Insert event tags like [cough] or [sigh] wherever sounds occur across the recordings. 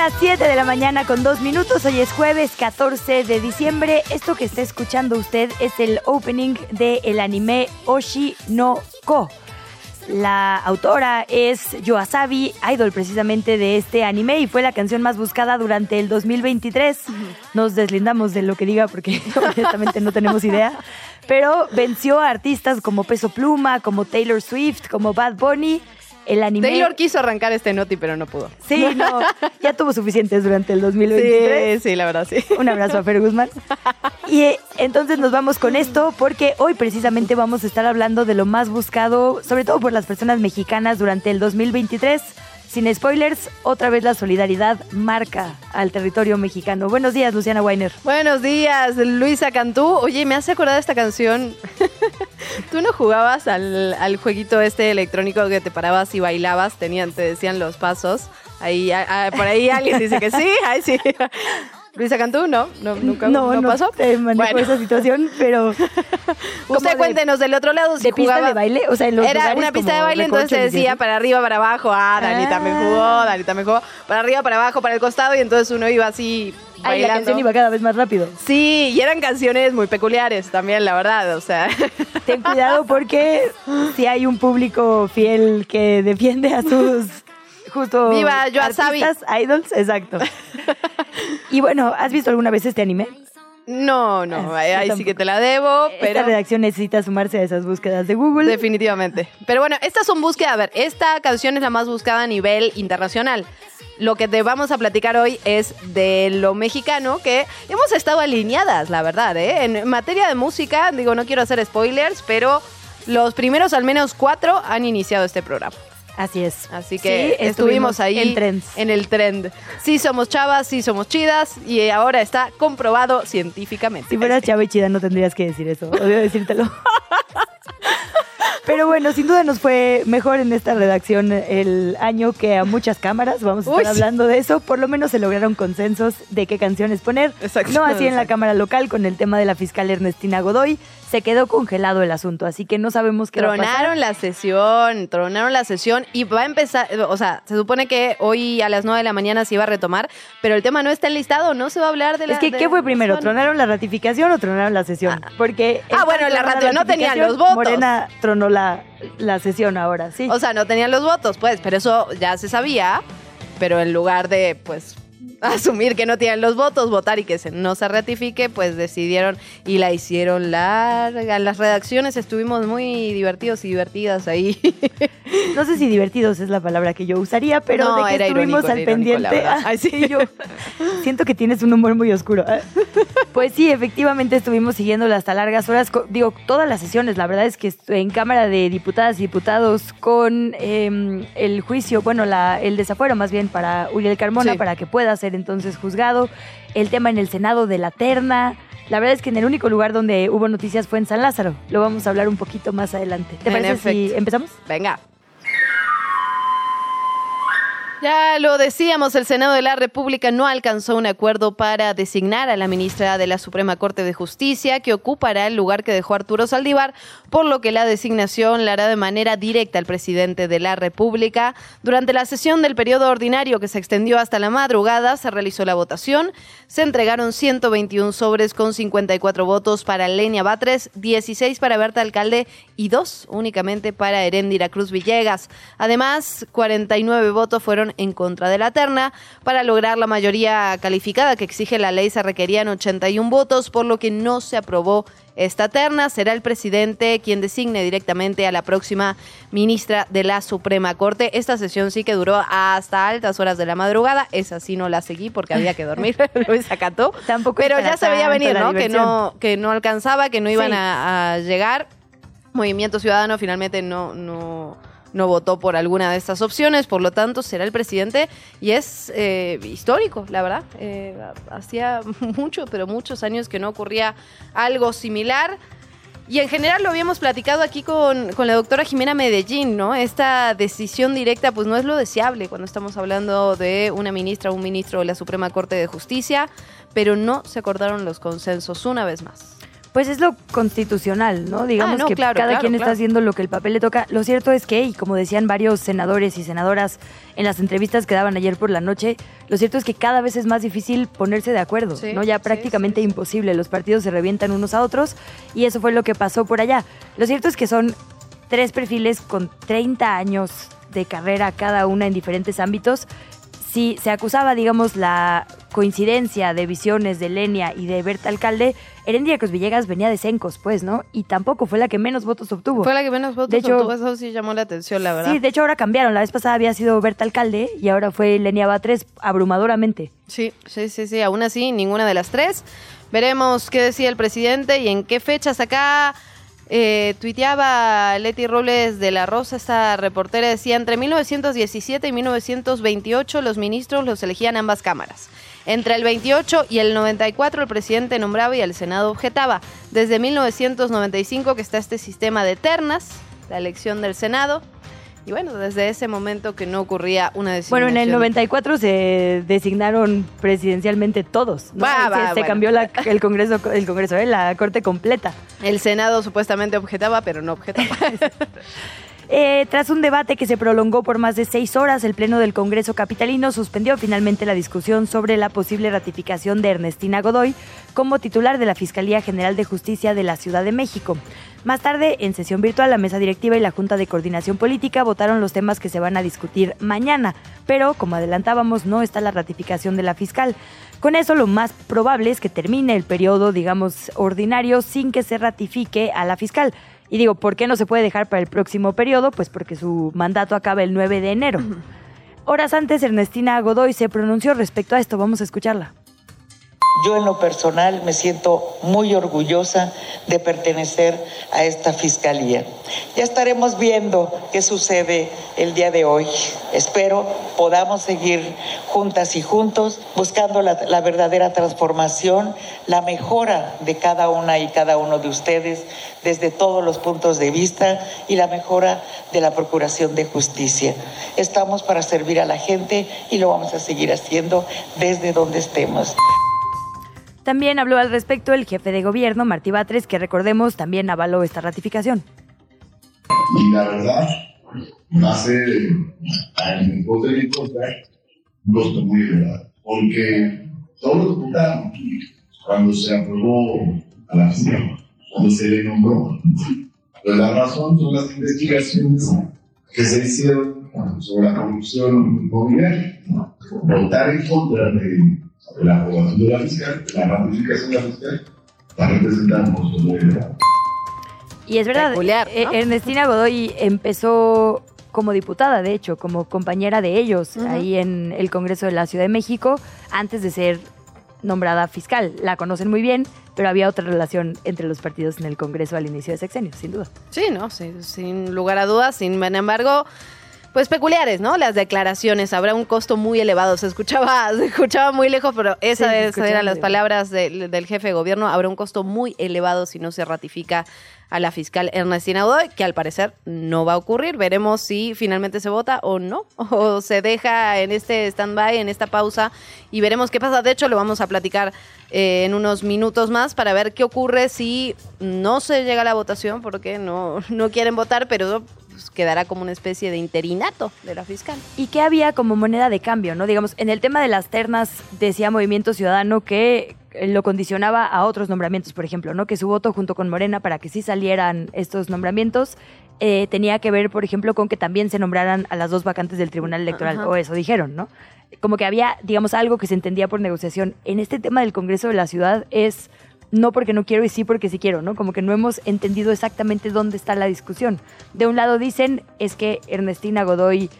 Las 7 de la mañana con 2 minutos. Hoy es jueves 14 de diciembre. Esto que está escuchando usted es el opening del anime Oshi no Ko. La autora es Yoasabi, idol precisamente de este anime y fue la canción más buscada durante el 2023. Nos deslindamos de lo que diga porque [laughs] honestamente no tenemos idea. Pero venció a artistas como Peso Pluma, como Taylor Swift, como Bad Bunny. El anime... Taylor quiso arrancar este noti, pero no pudo. Sí, [laughs] no, ya tuvo suficientes durante el 2023. Sí, sí, la verdad, sí. Un abrazo a Fer Guzmán. Y eh, entonces nos vamos con esto porque hoy precisamente vamos a estar hablando de lo más buscado, sobre todo por las personas mexicanas durante el 2023. Sin spoilers, otra vez la solidaridad marca al territorio mexicano. Buenos días, Luciana Weiner. Buenos días, Luisa Cantú. Oye, me hace acordar de esta canción. [laughs] ¿Tú no jugabas al, jueguito este electrónico que te parabas y bailabas? Tenían, te decían los pasos. Ahí, por ahí alguien dice que sí. Ay, sí. Luisa Cantú, no, no nunca no, pasó. te manejo Bueno. esa situación, pero [laughs] Usted de- cuéntenos del otro lado si de pista jugaba- de baile, o sea, en los Era una pista de baile, entonces te y decía para arriba, para abajo. Ah, Danita me Ah. jugó, Danita me jugó. Para arriba, para abajo, para el costado, y entonces uno iba así Ay, la canción iba cada vez más rápido. Sí, y eran canciones muy peculiares también, la verdad. O sea, Ten cuidado porque si hay un público fiel que defiende a sus [laughs] justo Viva artistas, idols, exacto. [laughs] Y bueno, ¿has visto alguna vez este anime? no, no, Ah, ahí, yo ahí sí que te la debo, Esta pero redacción necesita sumarse a esas búsquedas de Google. definitivamente. Pero bueno, estas son búsquedas. A ver, esta canción es la más buscada a nivel internacional. Lo que te vamos a platicar hoy es de lo mexicano, que hemos estado alineadas, la verdad, ¿eh? En materia de música, digo, no quiero hacer spoilers, pero los primeros al menos cuatro han iniciado este programa. Así es. Así que Sí, estuvimos ahí en trends. en el trend. Sí somos chavas, sí somos chidas y ahora está comprobado científicamente. Si fueras chava y chida no tendrías que decir eso, odio decírtelo. [laughs] Pero bueno, sin duda nos fue mejor en esta redacción el año que a muchas cámaras. Vamos a estar Uy. hablando de eso. Por lo menos se lograron consensos de qué canciones poner. Exacto, No así en la. Cámara Local con el tema de la fiscal Ernestina Godoy. Se quedó congelado el asunto, así que no sabemos qué va a pasar. Tronaron la sesión, tronaron la sesión y va a empezar, o sea, se supone que hoy a las 9 de la mañana se iba a retomar, pero el tema no está enlistado, no se va a hablar de la Es que, de ¿qué fue la primero? ¿Tronaron la ratificación o tronaron la sesión? Porque. Ah, bueno, la tronó rati- no tenían los ratificación, votos. Morena tronó la, la sesión ahora, sí. O sea, no tenían los votos, pues, pero eso ya se sabía, pero en lugar de, pues, [laughs] asumir que no tienen los votos, votar y que se, no se ratifique, pues decidieron y la hicieron larga. Las redacciones estuvimos muy divertidos y divertidas ahí. [laughs] No sé si divertidos es la palabra que yo usaría, pero No, de que era estuvimos irónico, al pendiente. [laughs] Ay, sí, yo siento que tienes un humor muy oscuro. Ah. Pues sí, efectivamente estuvimos siguiéndola hasta largas horas. Digo, todas las sesiones, la verdad es que en Cámara de Diputadas y Diputados con em, el juicio, bueno, la, el desafuero más bien para Uriel Carmona, Sí. para que pueda ser entonces juzgado. El tema en el Senado de la terna. La verdad es que en el único lugar donde hubo noticias fue en San Lázaro. Lo vamos a hablar un poquito más adelante. ¿Te En parece si empezamos? Venga. Ya lo decíamos, el Senado de la República no alcanzó un acuerdo para designar a la ministra de la Suprema Corte de Justicia, que ocupará el lugar que dejó Arturo Saldívar, por lo que la designación la hará de manera directa el presidente de la República. Durante la sesión del periodo ordinario que se extendió hasta la madrugada, se realizó la votación. Se entregaron 121 sobres con 54 votos para Lenia Batres, 16 para Berta Alcalde y 2 únicamente para Heréndira Cruz Villegas. Además, 49 votos fueron en contra de la terna. Para lograr la mayoría calificada que exige la ley se requerían 81 votos, por lo que no se aprobó esta terna. Será el presidente quien designe directamente a la próxima ministra de la Suprema Corte. Esta sesión sí que duró hasta altas horas de la madrugada. Esa sí no la seguí porque había que dormir. [laughs] Luis acató. [laughs] Tampoco Pero ya se veía venir, ¿no? Que no, que no alcanzaba, que no iban Sí. a, a llegar. Movimiento Ciudadano finalmente no, no, no votó por alguna de estas opciones, por lo tanto será el presidente y es eh, histórico, la verdad. Eh, hacía [laughs] mucho, pero muchos años que no ocurría algo similar. Y en general lo habíamos platicado aquí con, con la doctora Jimena Medellín, ¿no? Esta decisión directa pues no es lo deseable cuando estamos hablando de una ministra o un ministro de la Suprema Corte de Justicia, pero no se acordaron los consensos una vez más. Pues es lo constitucional, ¿no? Digamos Ah, no, que claro, cada claro, quien está haciendo lo que el papel le toca. Lo cierto es que, y como decían varios senadores y senadoras en las entrevistas que daban ayer por la noche, lo cierto es que cada vez es más difícil ponerse de acuerdo, Sí, ¿no? Ya prácticamente sí, sí. imposible. Los partidos se revientan unos a otros y eso fue lo que pasó por allá. Lo cierto es que son tres perfiles con 30 años de carrera cada una en diferentes ámbitos. Si se acusaba, digamos, la coincidencia de visiones de Lenia y de Berta Alcalde, Herendia Cruz Villegas venía de Sencos, pues, ¿no? Y tampoco fue la que menos votos obtuvo. Fue la que menos votos De hecho- obtuvo, eso sí llamó la atención, la verdad. Sí, de hecho ahora cambiaron. La vez pasada había sido Berta Alcalde y ahora fue Lenia Batres abrumadoramente. Sí, sí, sí, sí. Aún así, ninguna de las tres. Veremos qué decía el presidente y en qué fechas acá. Eh, tuiteaba Leti Robles de la Rosa, esta reportera, decía, entre 1917 y 1928 los ministros los elegían ambas cámaras. Entre el 28 y el 94 el presidente nombraba y el Senado objetaba. Desde 1995 que está este sistema de ternas, la elección del Senado. Y bueno, desde ese momento que no ocurría una designación. Bueno, en el 94 se designaron presidencialmente todos. Y va, se, se bueno. cambió la- el Congreso, el Congreso, ¿eh? la Corte completa. El Senado supuestamente objetaba, pero no objetaba. [laughs] Eh, tras un debate que se prolongó por más de seis horas, el Pleno del Congreso Capitalino suspendió finalmente la discusión sobre la posible ratificación de Ernestina Godoy como titular de la Fiscalía General de Justicia de la Ciudad de México. Más tarde, en sesión virtual, la mesa directiva y la Junta de Coordinación Política votaron los temas que se van a discutir mañana, pero como adelantábamos, no está la ratificación de la fiscal. Con eso, lo más probable es que termine el periodo, digamos, ordinario sin que se ratifique a la fiscal. Y digo, ¿por qué no se puede dejar para el próximo periodo? Pues porque su mandato acaba el 9 de enero. Horas antes, Ernestina Godoy se pronunció respecto a esto. Vamos a escucharla. Yo en lo personal me siento muy orgullosa de pertenecer a esta fiscalía. Ya estaremos viendo qué sucede el día de hoy. Espero podamos seguir juntas y juntos buscando la, verdadera transformación, la mejora de cada una y cada uno de ustedes desde todos los puntos de vista y la mejora de la Procuración de Justicia. Estamos para servir a la gente y lo vamos a seguir haciendo desde donde estemos. También habló al respecto el jefe de gobierno, Martí Batres, que recordemos también avaló esta ratificación. Y la verdad, va a ser, a mi punto de un costo muy elevado. Porque todos los votaron cuando se aprobó a la fiscal, cuando se le nombró. Pero la razón son las investigaciones que se hicieron sobre la corrupción inmobiliaria. Votar en contra de la aprobación de la fiscal, de la ratificación de la fiscal, va a representar un costo muy elevado. Y es verdad, Peculiar, eh, ¿no? Ernestina Godoy empezó como diputada, de hecho, como compañera de ellos Ujú. ahí en el Congreso de la Ciudad de México, antes de ser nombrada fiscal. La conocen muy bien, pero había otra relación entre los partidos en el Congreso al inicio de sexenio, sin duda. Sí, no, sí, sin lugar a dudas, sin embargo, pues peculiares, ¿no? Las declaraciones, habrá un costo muy elevado. Se escuchaba, [laughs] se escuchaba muy lejos, pero esas escuchaba eran las palabras del, del jefe de gobierno. Habrá un costo muy elevado si no se ratifica a la fiscal Ernestina Godoy, que al parecer no va a ocurrir. Veremos si finalmente se vota o no, [laughs] o se deja en este stand-by, en esta pausa, y veremos qué pasa. De hecho, lo vamos a platicar eh, en unos minutos más para ver qué ocurre si no se llega a la votación, porque no, [laughs] no quieren votar, pero pues, quedará como una especie de interinato de la fiscal. ¿Y qué había como moneda de cambio? no Digamos, en el tema de las ternas decía Movimiento Ciudadano que eh, lo condicionaba a otros nombramientos, por ejemplo, ¿no? Que su voto junto con Morena para que sí salieran estos nombramientos eh, tenía que ver, por ejemplo, con que también se nombraran a las dos vacantes del Tribunal Electoral, Ajá. o eso dijeron, ¿no? Como que había, digamos, algo que se entendía por negociación. En este tema del Congreso de la Ciudad es no porque no quiero y sí porque sí quiero, ¿no? Como que no hemos entendido exactamente dónde está la discusión. De un lado dicen es que Ernestina Godoy,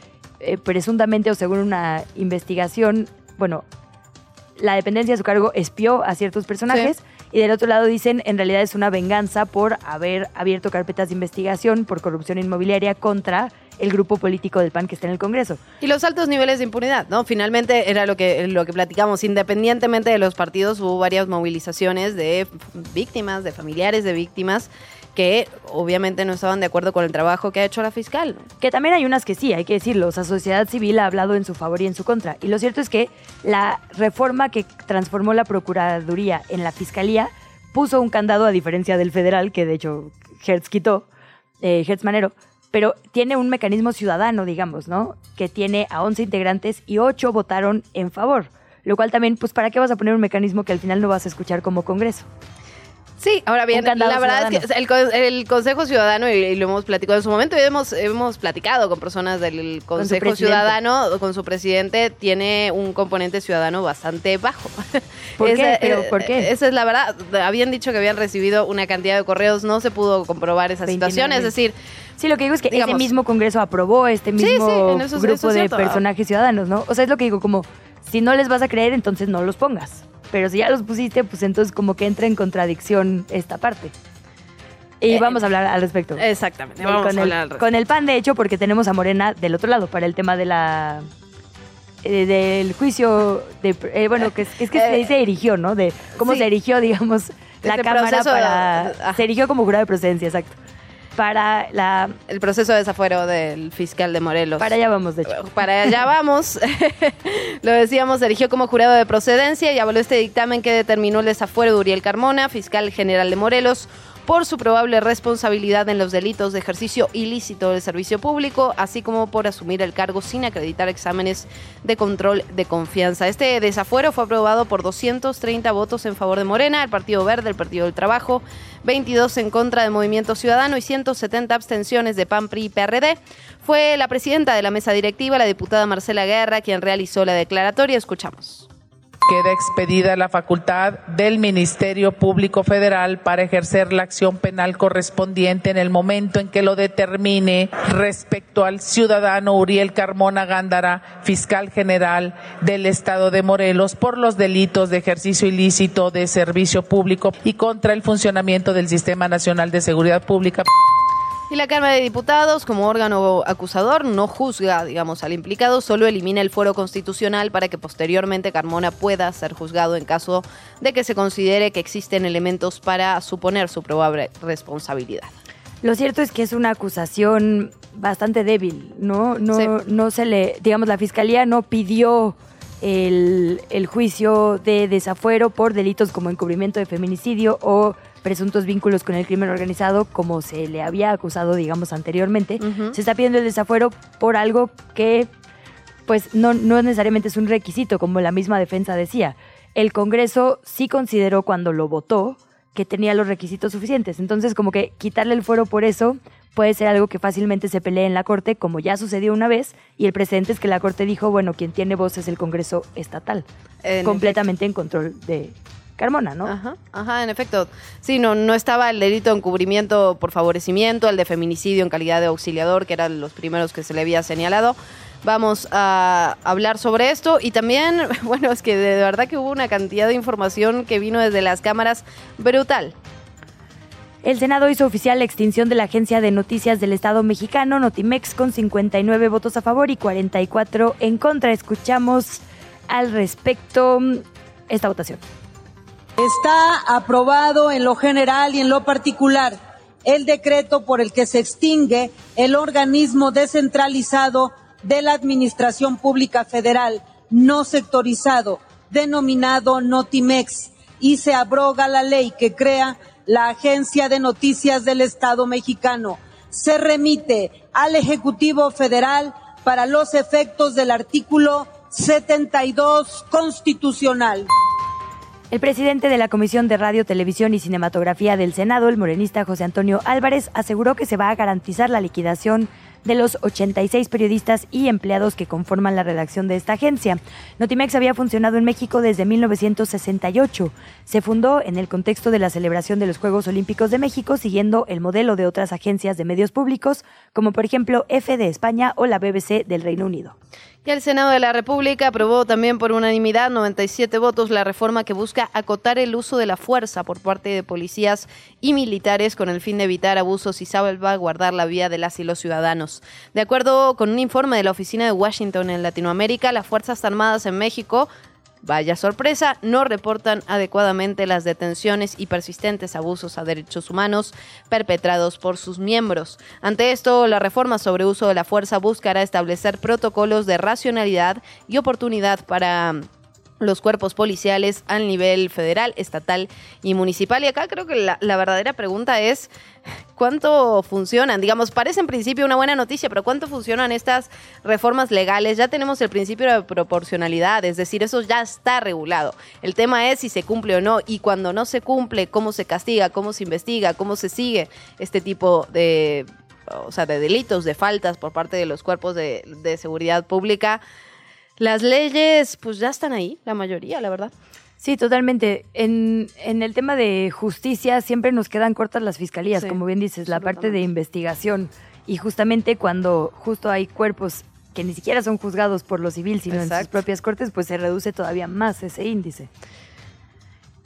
eh, presuntamente o según una investigación, bueno, la dependencia de su cargo espió a ciertos personajes Y del otro lado dicen, en realidad es una venganza por haber abierto carpetas de investigación por corrupción inmobiliaria contra el grupo político del PAN que está en el Congreso. Y los altos niveles de impunidad, ¿no? Finalmente era lo que, lo que platicamos, independientemente de los partidos, hubo varias movilizaciones de víctimas, de familiares de víctimas, que obviamente no estaban de acuerdo con el trabajo que ha hecho la fiscal. Que también hay unas que sí, hay que decirlo. O sea, sociedad civil ha hablado en su favor y en su contra. Y lo cierto es que la reforma que transformó la Procuraduría en la Fiscalía puso un candado, a diferencia del federal, que de hecho Hertz quitó, eh, Hertz Manero, pero tiene un mecanismo ciudadano, digamos, ¿no? Que tiene a 11 integrantes y 8 votaron en favor. Lo cual también, pues, ¿para qué vas a poner un mecanismo que al final no vas a escuchar como Congreso? Sí, ahora bien, la verdad es que el, el Consejo Ciudadano, y, lo hemos platicado en su momento, y hemos, hemos platicado con personas del Consejo. Ciudadano, con su presidente, tiene un componente ciudadano bastante bajo. [laughs] ¿Por qué? Esa- ¿Pero eh, por qué? Esa es la verdad. Habían dicho que habían recibido una cantidad de correos, no se pudo comprobar esa 29 situación, es decir, Sí, lo que digo es que Digamos- ese mismo Congreso aprobó este mismo sí, grupo de personajes ciudadanos, ¿no? O sea, es lo que digo, como, si no les vas a creer, entonces no los pongas. Pero si ya los pusiste, pues entonces como que entra en contradicción esta parte. Y Eh, vamos a hablar al respecto. exactamente, vamos con, a el, hablar al respecto. con el PAN, de hecho, porque tenemos a Morena del otro lado para el tema de la... eh, del juicio, de, eh, bueno, que es, es que se Eh, dice erigió, ¿no? De cómo sí. se erigió, digamos, la Cámara de- para... Se erigió como jurado de procedencia, exacto. Para la... el proceso de desafuero del fiscal de Morelos. Para allá vamos, de hecho. Para allá vamos. [laughs] Lo decíamos, eligió como jurado de procedencia y avaló este dictamen que determinó el desafuero de Uriel Carmona, fiscal general de Morelos, por su probable responsabilidad en los delitos de ejercicio ilícito del servicio público, así como por asumir el cargo sin acreditar exámenes de control de confianza. Este desafuero fue aprobado por 230 votos en favor de Morena, el Partido Verde, el Partido del Trabajo, 22 en contra de Movimiento Ciudadano y 170 abstenciones de PAN, PRI y PRD. Fue la presidenta de la mesa directiva, la diputada Marcela Guerra, quien realizó la declaratoria. Escuchamos. Queda expedida la facultad del Ministerio Público Federal para ejercer la acción penal correspondiente en el momento en que lo determine respecto al ciudadano Uriel Carmona Gándara, fiscal general del Estado de Morelos, por los delitos de ejercicio ilícito de servicio público y contra el funcionamiento del Sistema Nacional de Seguridad Pública. Y la Cámara de Diputados, como órgano acusador, no juzga, digamos, al implicado, solo elimina el fuero constitucional para que posteriormente Carmona pueda ser juzgado en caso de que se considere que existen elementos para suponer su probable responsabilidad. Lo cierto es que es una acusación bastante débil, ¿no? No, Sí. no se le, digamos, la fiscalía no pidió el, el juicio de desafuero por delitos como encubrimiento de feminicidio o presuntos vínculos con el crimen organizado, como se le había acusado, digamos, anteriormente. Se está pidiendo el desafuero por algo que, pues, no, no necesariamente es un requisito, como la misma defensa decía. El Congreso sí consideró cuando lo votó que tenía los requisitos suficientes. Entonces, como que quitarle el fuero por eso puede ser algo que fácilmente se pelee en la Corte, como ya sucedió una vez, y el precedente es que la Corte dijo, bueno, quien tiene voz es el Congreso estatal, En completamente en control de Carmona, ¿no? Ajá, ajá, en efecto. Sí, no, no estaba el delito de encubrimiento por favorecimiento, el de feminicidio en calidad de auxiliador, que eran los primeros que se le había señalado. Vamos a hablar sobre esto y también, [laughs] bueno, es que de verdad que hubo una cantidad de información que vino desde las cámaras brutal. El Senado hizo oficial la extinción de la Agencia de Noticias del Estado mexicano, Notimex, con 59 votos a favor y 44 en contra. Escuchamos al respecto esta votación. Está aprobado en lo general y en lo particular el decreto por el que se extingue el organismo descentralizado de la Administración Pública Federal no sectorizado, denominado Notimex, y se abroga la ley que crea la Agencia de Noticias del Estado mexicano. Se remite al Ejecutivo Federal para los efectos del artículo 72 constitucional. El presidente de la Comisión de Radio, Televisión y Cinematografía del Senado, el morenista José Antonio Álvarez, aseguró que se va a garantizar la liquidación de los 86 periodistas y empleados que conforman la redacción de esta agencia. Notimex había funcionado en México desde 1968. Se fundó en el contexto de la celebración de los Juegos Olímpicos de México, siguiendo el modelo de otras agencias de medios públicos, como por ejemplo F de España o la BBC del Reino Unido. Y el Senado de la República aprobó también por unanimidad, 97 votos, la reforma que busca acotar el uso de la fuerza por parte de policías y militares con el fin de evitar abusos y salvaguardar la vida de las y los ciudadanos. De acuerdo con un informe de la Oficina de Washington en Latinoamérica, las Fuerzas Armadas en México Vaya sorpresa, no reportan adecuadamente las detenciones y persistentes abusos a derechos humanos perpetrados por sus miembros. Ante esto, la reforma sobre uso de la fuerza buscará establecer protocolos de racionalidad y oportunidad para los cuerpos policiales al nivel federal, estatal y municipal. Y acá creo que la, la verdadera pregunta es cuánto funcionan. Digamos, parece en principio una buena noticia, pero ¿cuánto funcionan estas reformas legales? Ya tenemos el principio de proporcionalidad, es decir, eso ya está regulado. El tema es si se cumple o no y cuando no se cumple, cómo se castiga, cómo se investiga, cómo se sigue este tipo de, o sea, de delitos, de faltas por parte de los cuerpos de, de seguridad pública. Las leyes, pues ya están ahí, la mayoría, la verdad. Sí, totalmente. En, en el tema de justicia siempre nos quedan cortas las fiscalías, Sí, como bien dices, la parte de investigación. Y justamente cuando justo hay cuerpos que ni siquiera son juzgados por lo civil, sino en sus propias cortes, pues se reduce todavía más ese índice.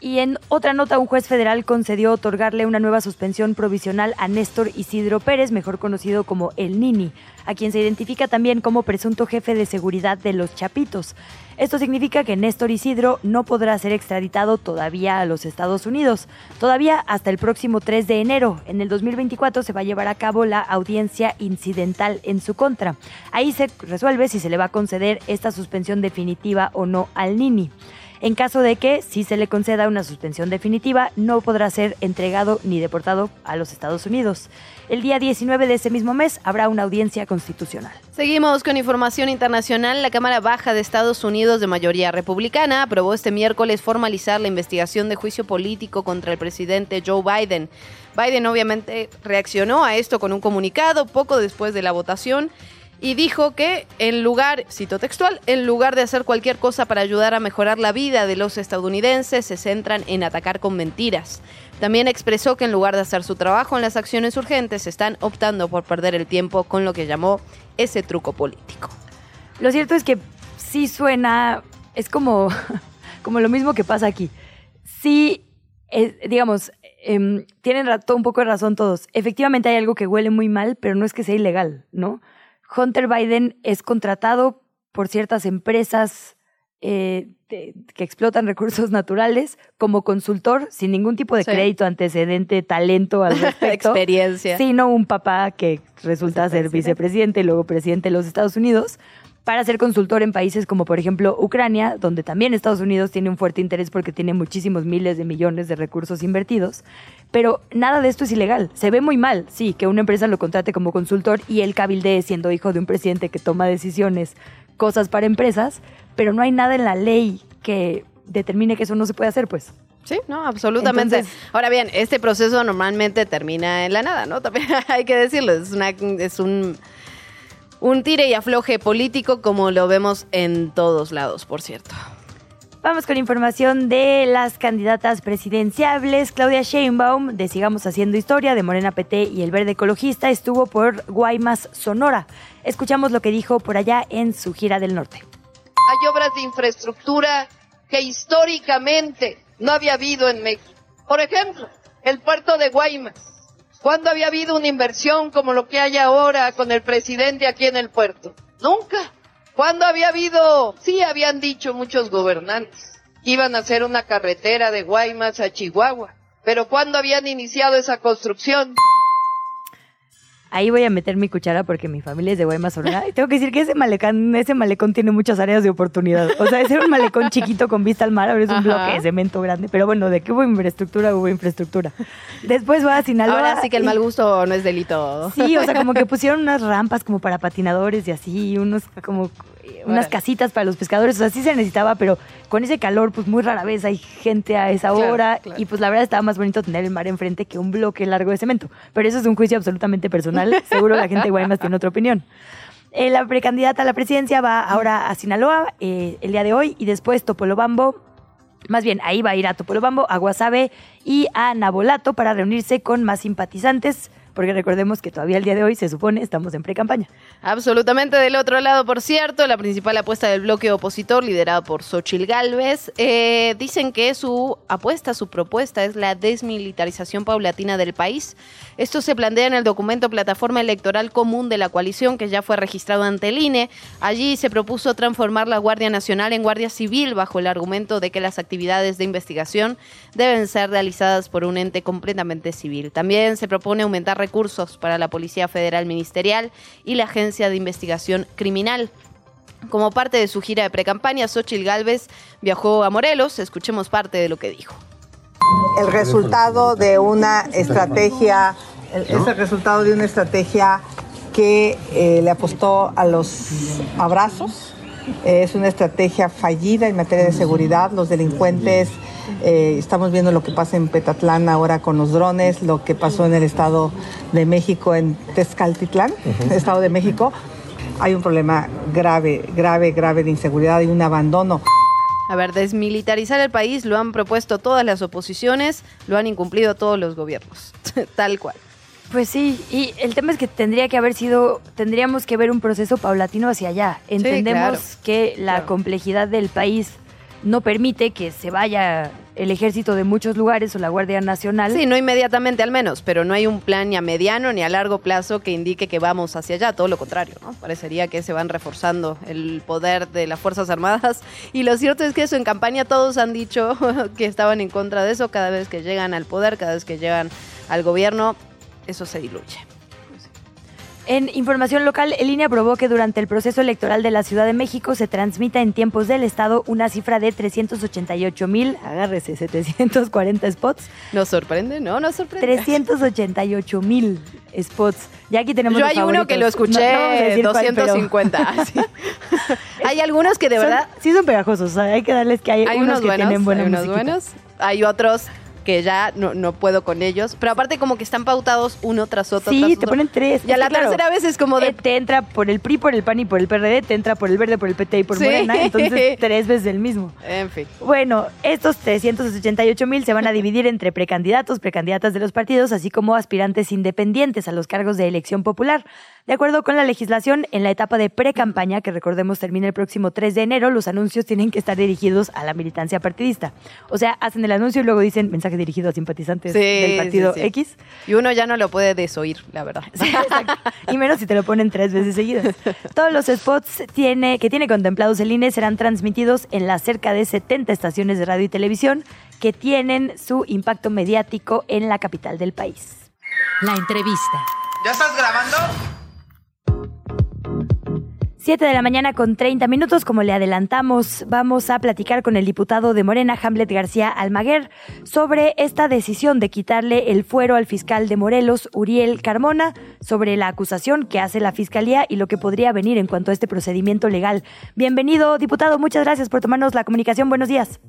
Y en otra nota, un juez federal concedió otorgarle una nueva suspensión provisional a Néstor Isidro Pérez, mejor conocido como El Nini, a quien se identifica también como presunto jefe de seguridad de los Chapitos. Esto significa que Néstor Isidro no podrá ser extraditado todavía a los Estados Unidos, todavía hasta el próximo 3 de enero. En el 2024 se va a llevar a cabo la audiencia incidental en su contra. Ahí se resuelve si se le va a conceder esta suspensión definitiva o no al Nini. En caso de que si se le conceda una suspensión definitiva, no podrá ser entregado ni deportado a los Estados Unidos. El día 19 de ese mismo mes habrá una audiencia constitucional. Seguimos con información internacional. La Cámara Baja de Estados Unidos, de mayoría republicana, aprobó este miércoles formalizar la investigación de juicio político contra el presidente Joe Biden. Biden obviamente reaccionó a esto con un comunicado poco después de la votación y dijo que en lugar, cito textual, en lugar de hacer cualquier cosa para ayudar a mejorar la vida de los estadounidenses, se centran en atacar con mentiras. También expresó que en lugar de hacer su trabajo en las acciones urgentes, están optando por perder el tiempo con lo que llamó ese truco político. Lo cierto es que sí suena, es como, [laughs] como lo mismo que pasa aquí. Sí, digamos, em, tienen un poco de razón todos. Efectivamente hay algo que huele muy mal, pero no es que sea ilegal, ¿no? Hunter Biden es contratado por ciertas empresas eh, de- que explotan [laughs] recursos naturales como consultor sin ningún tipo de Sí. crédito, antecedente, talento al [laughs] respecto. Experiencia. sino un papá que resulta ser Vicepresidente. vicepresidente y luego presidente de los Estados Unidos para ser consultor en países como por ejemplo Ucrania, donde también Estados Unidos tiene un fuerte interés porque tiene muchísimos miles de millones de recursos invertidos. Pero nada de esto es ilegal. Se ve muy mal, sí, que una empresa lo contrate como consultor y él cabildee siendo hijo de un presidente que toma decisiones, cosas para empresas, pero no hay nada en la ley que determine que eso no se puede hacer, pues. Sí, no, absolutamente. Entonces- Ahora bien, este proceso normalmente termina en la nada, ¿no? También [laughs] hay que decirlo, es, una, es un, un tire y afloje político como lo vemos en todos lados, por cierto. Vamos con información de las candidatas presidenciables. Claudia Sheinbaum, de Sigamos Haciendo Historia, de Morena PT y El Verde Ecologista, estuvo por Guaymas, Sonora. Escuchamos lo que dijo por allá en su gira del norte. hay obras de infraestructura que históricamente no había habido en México. Por ejemplo, el puerto de Guaymas. ¿Cuándo había habido una inversión como lo que hay ahora con el presidente aquí en el puerto? Nunca. ¿Cuándo había habido? Sí, habían dicho muchos gobernantes que iban a hacer una carretera de Guaymas a Chihuahua. Pero ¿cuándo habían iniciado esa construcción? Ahí voy a meter mi cuchara porque mi familia es de Guaymas, Sonora. Y tengo que decir que ese malecón, ese malecón tiene muchas áreas de oportunidad. O sea, ese era un malecón chiquito con vista al mar, ahora es un Ajá. bloque de cemento grande. Pero bueno, de que hubo infraestructura, hubo infraestructura. Después va a Sinaloa. Ahora sí que el y- mal gusto no es delito. Sí, o sea, como que pusieron unas rampas como para patinadores y así, unos como unas casitas para los pescadores, o sea, sí se necesitaba, pero con ese calor, pues muy rara vez hay gente a esa Claro, hora claro. y pues la verdad estaba más bonito tener el mar enfrente que un bloque largo de cemento. Pero eso es un juicio absolutamente personal, [laughs] seguro la gente de Guaymas tiene otra opinión. Eh, la precandidata a la presidencia va ahora a Sinaloa eh, el día de hoy y después Topolobambo más bien, ahí va a ir a Topolobambo, a Guasave y a Nabolato para reunirse con más simpatizantes, porque recordemos que todavía el día de hoy se supone estamos en pre-campaña. Absolutamente del otro lado, por cierto, la principal apuesta del bloque opositor, liderado por Xochil Gálvez, eh, dicen que su apuesta, su propuesta es la desmilitarización paulatina del país. Esto se plantea en el documento Plataforma Electoral Común de la coalición, que ya fue registrado ante el INE. Allí se propuso transformar la Guardia Nacional en Guardia Civil bajo el argumento de que las actividades de investigación deben ser realizadas por un ente completamente civil. También se propone aumentar recursos para la Policía Federal Ministerial y la Agencia de Investigación Criminal. Como parte de su gira de precampaña, Xochil Gálvez viajó a Morelos. Escuchemos parte de lo que dijo. el resultado de una estrategia, es el resultado de una estrategia que eh, le apostó a los abrazos. Es una estrategia fallida en materia de seguridad. Los delincuentes, eh, estamos viendo lo que pasa en Petatlán ahora con los drones, lo que pasó en el Estado de México, en Tezcaltitlán, Estado de México. Hay un problema grave, grave, grave de inseguridad y un abandono. A ver, desmilitarizar el país lo han propuesto todas las oposiciones, lo han incumplido todos los gobiernos. [laughs] Tal cual. Pues sí, y el tema es que tendría que haber sido, tendríamos que ver un proceso paulatino hacia allá. Entendemos claro. que la complejidad del país no permite que se vaya el ejército de muchos lugares o la Guardia Nacional. Sí, no inmediatamente al menos, pero no hay un plan ni a mediano ni a largo plazo que indique que vamos hacia allá, todo lo contrario, ¿no? Parecería que se van reforzando el poder de las Fuerzas Armadas y lo cierto es que eso en campaña todos han dicho [laughs] que estaban en contra de eso, cada vez que llegan al poder, cada vez que llegan al gobierno, eso se diluye. En información local, el INE aprobó que durante el proceso electoral de la Ciudad de México se transmita en tiempos del Estado una cifra de 388 mil, agárrese, 740 spots. ¿Nos sorprende? No, nos sorprende. 388 mil spots. Ya aquí tenemos Yo los hay uno que lo escuché No- no vamos a decir cuál, pero- 250. [laughs] así. hay algunos que de Son- verdad sí son pegajosos, o sea, hay que darles que hay, hay unos, unos que buenos, tienen buena hay unos buenos, hay otros que ya no, no puedo con ellos, pero aparte como que están pautados uno tras otro. Sí, tras te otro. ponen tres. Y a la claro, tercera vez es como de... eh, te entra por el PRI, por el PAN y por el PRD, te entra por el verde, por el PT y por Sí. Morena, entonces [laughs] tres veces el mismo. En fin. Bueno, estos 388 mil se van a dividir entre precandidatos, precandidatas de los partidos, así como aspirantes independientes a los cargos de elección popular. De acuerdo con la legislación, en la etapa de pre-campaña, que recordemos termina el próximo 3 de enero, los anuncios tienen que estar dirigidos a la militancia partidista. O sea, hacen el anuncio y luego dicen mensaje dirigido a simpatizantes Sí, del partido sí, sí. X. Y uno ya no lo puede desoír, la verdad. [laughs] Y menos si te lo ponen tres veces seguidas. Todos los spots tiene, que tiene contemplados el INE serán transmitidos en las cerca de 70 estaciones de radio y televisión que tienen su impacto mediático en la capital del país. La entrevista. ¿Ya estás grabando? 7 de la mañana con 30 minutos, como le adelantamos, vamos a platicar con el diputado de Morena, Hamlet García Almaguer, sobre esta decisión de quitarle el fuero al fiscal de Morelos, Uriel Carmona, sobre la acusación que hace la fiscalía y lo que podría venir en cuanto a este procedimiento legal. Bienvenido, diputado, muchas gracias por tomarnos la comunicación. Buenos días.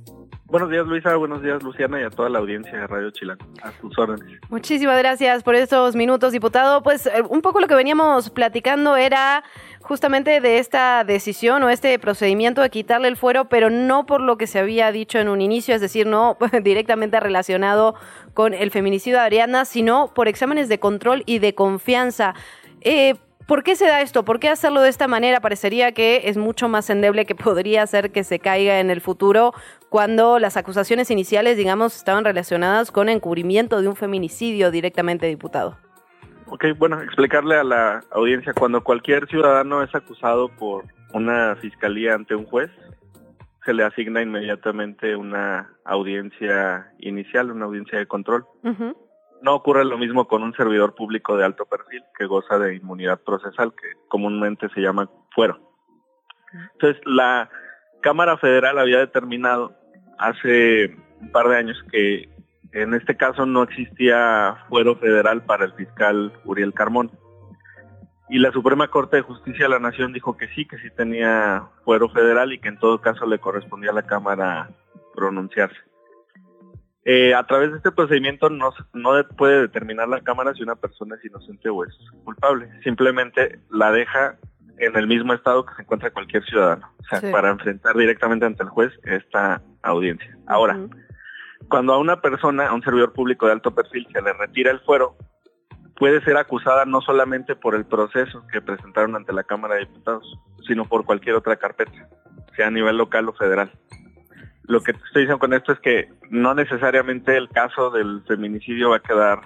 Buenos días Luisa, buenos días Luciana y a toda la audiencia de Radio Chilán. A sus órdenes. Muchísimas gracias por estos minutos, diputado. Pues eh, un poco lo que veníamos platicando era justamente de esta decisión o este procedimiento de quitarle el fuero, pero no por lo que se había dicho en un inicio, es decir, no [laughs] directamente relacionado con el feminicidio de Ariadna, sino por exámenes de control y de confianza. Eh, ¿Por qué se da esto? ¿Por qué hacerlo de esta manera? Parecería que es mucho más endeble que [laughs] podría hacer que se caiga en el futuro cuando las acusaciones iniciales, digamos, estaban relacionadas con encubrimiento de un feminicidio directamente, diputado. Ok, bueno, explicarle a la audiencia, cuando cualquier ciudadano es acusado por una fiscalía ante un juez, se le asigna inmediatamente una audiencia inicial, una audiencia de control. No ocurre lo mismo con un servidor público de alto perfil que goza de inmunidad procesal, que comúnmente se llama fuero. Entonces, la Cámara Federal había determinado hace un par de años que en este caso no existía fuero federal para el fiscal Uriel Carmón. Y la Suprema Corte de Justicia de la Nación dijo que sí, que sí tenía fuero federal y que en todo caso le correspondía a la Cámara pronunciarse. Eh, a través de este procedimiento no, puede determinar la Cámara si una persona es inocente o es culpable. Simplemente la deja en el mismo estado que se encuentra cualquier ciudadano. O sea, Sí. para enfrentar directamente ante el juez esta audiencia. Ahora, cuando a una persona, a un servidor público de alto perfil, se le retira el fuero, puede ser acusada no solamente por el proceso que presentaron ante la Cámara de Diputados, sino por cualquier otra carpeta, sea a nivel local o federal. Lo que estoy diciendo con esto es que no necesariamente el caso del feminicidio va a quedar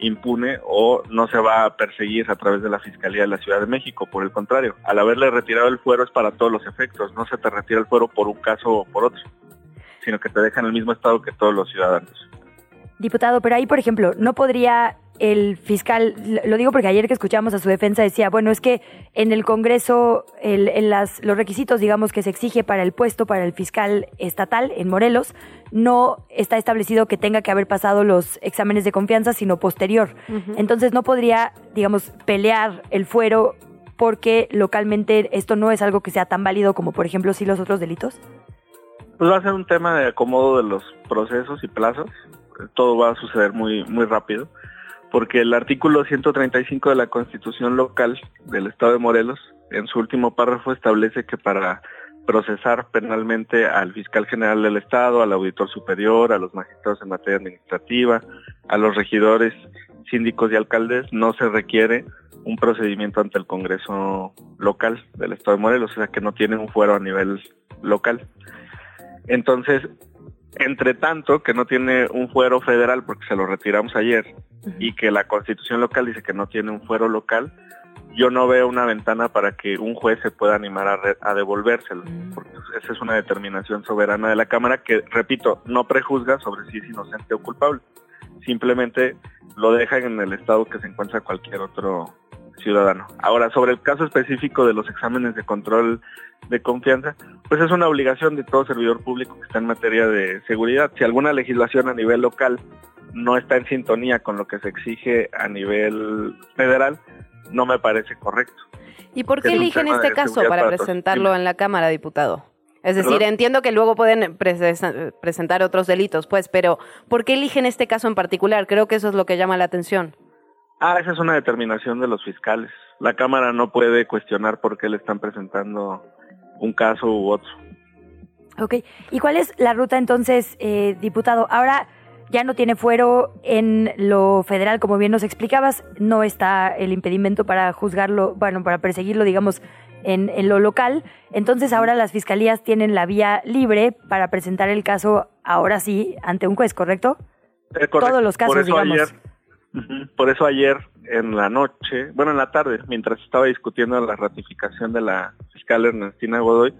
impune o no se va a perseguir a través de la Fiscalía de la Ciudad de México. Por el contrario, al haberle retirado el fuero es para todos los efectos. No se te retira el fuero por un caso o por otro, sino que te deja en el mismo estado que todos los ciudadanos. Diputado, pero ahí, por ejemplo, ¿no podría el fiscal, lo digo porque ayer que escuchamos a su defensa decía, bueno, es que en el Congreso el, en las, los requisitos, digamos, que se exige para el puesto, para el fiscal estatal en Morelos, no está establecido que tenga que haber pasado los exámenes de confianza, sino posterior. Entonces no podría, digamos, pelear el fuero porque localmente esto no es algo que sea tan válido como, por ejemplo, sí los otros delitos. Pues va a ser un tema de acomodo de los procesos y plazos. Todo va a suceder muy, muy rápido porque el artículo 135 de la Constitución local del Estado de Morelos, en su último párrafo, establece que para procesar penalmente al fiscal general del Estado, al auditor superior, a los magistrados en materia administrativa, a los regidores, síndicos y alcaldes, no se requiere un procedimiento ante el Congreso local del Estado de Morelos, o sea que no tienen un fuero a nivel local. Entonces, entre tanto, que no tiene un fuero federal porque se lo retiramos ayer y que la constitución local dice que no tiene un fuero local, yo no veo una ventana para que un juez se pueda animar a, re- a devolvérselo, porque esa es una determinación soberana de la Cámara que, repito, no prejuzga sobre si es inocente o culpable, simplemente lo deja en el estado que se encuentra cualquier otro ciudadano. Ahora, sobre el caso específico de los exámenes de control de confianza, pues es una obligación de todo servidor público que está en materia de seguridad. Si alguna legislación a nivel local no está en sintonía con lo que se exige a nivel federal, no me parece correcto. ¿Y por qué eligen este caso para presentarlo en la Cámara, diputado? Es decir, ¿Perdón? entiendo que luego pueden prese- presentar otros delitos, pues, pero ¿por qué eligen este caso en particular? Creo que eso es lo que llama la atención. Ah, esa es una determinación de los fiscales. La Cámara no puede cuestionar por qué le están presentando un caso u otro. Ok. ¿Y cuál es la ruta entonces, eh, diputado? Ahora ya no tiene fuero en lo federal, como bien nos explicabas, no está el impedimento para juzgarlo, bueno, para perseguirlo, digamos, en, en lo local. Entonces ahora las fiscalías tienen la vía libre para presentar el caso, ahora sí, ante un juez, ¿correcto? Eh, correcto. Todos los casos, por eso digamos. Ayer, Por eso ayer en la noche, bueno, en la tarde, mientras estaba discutiendo la ratificación de la fiscal Ernestina Godoy,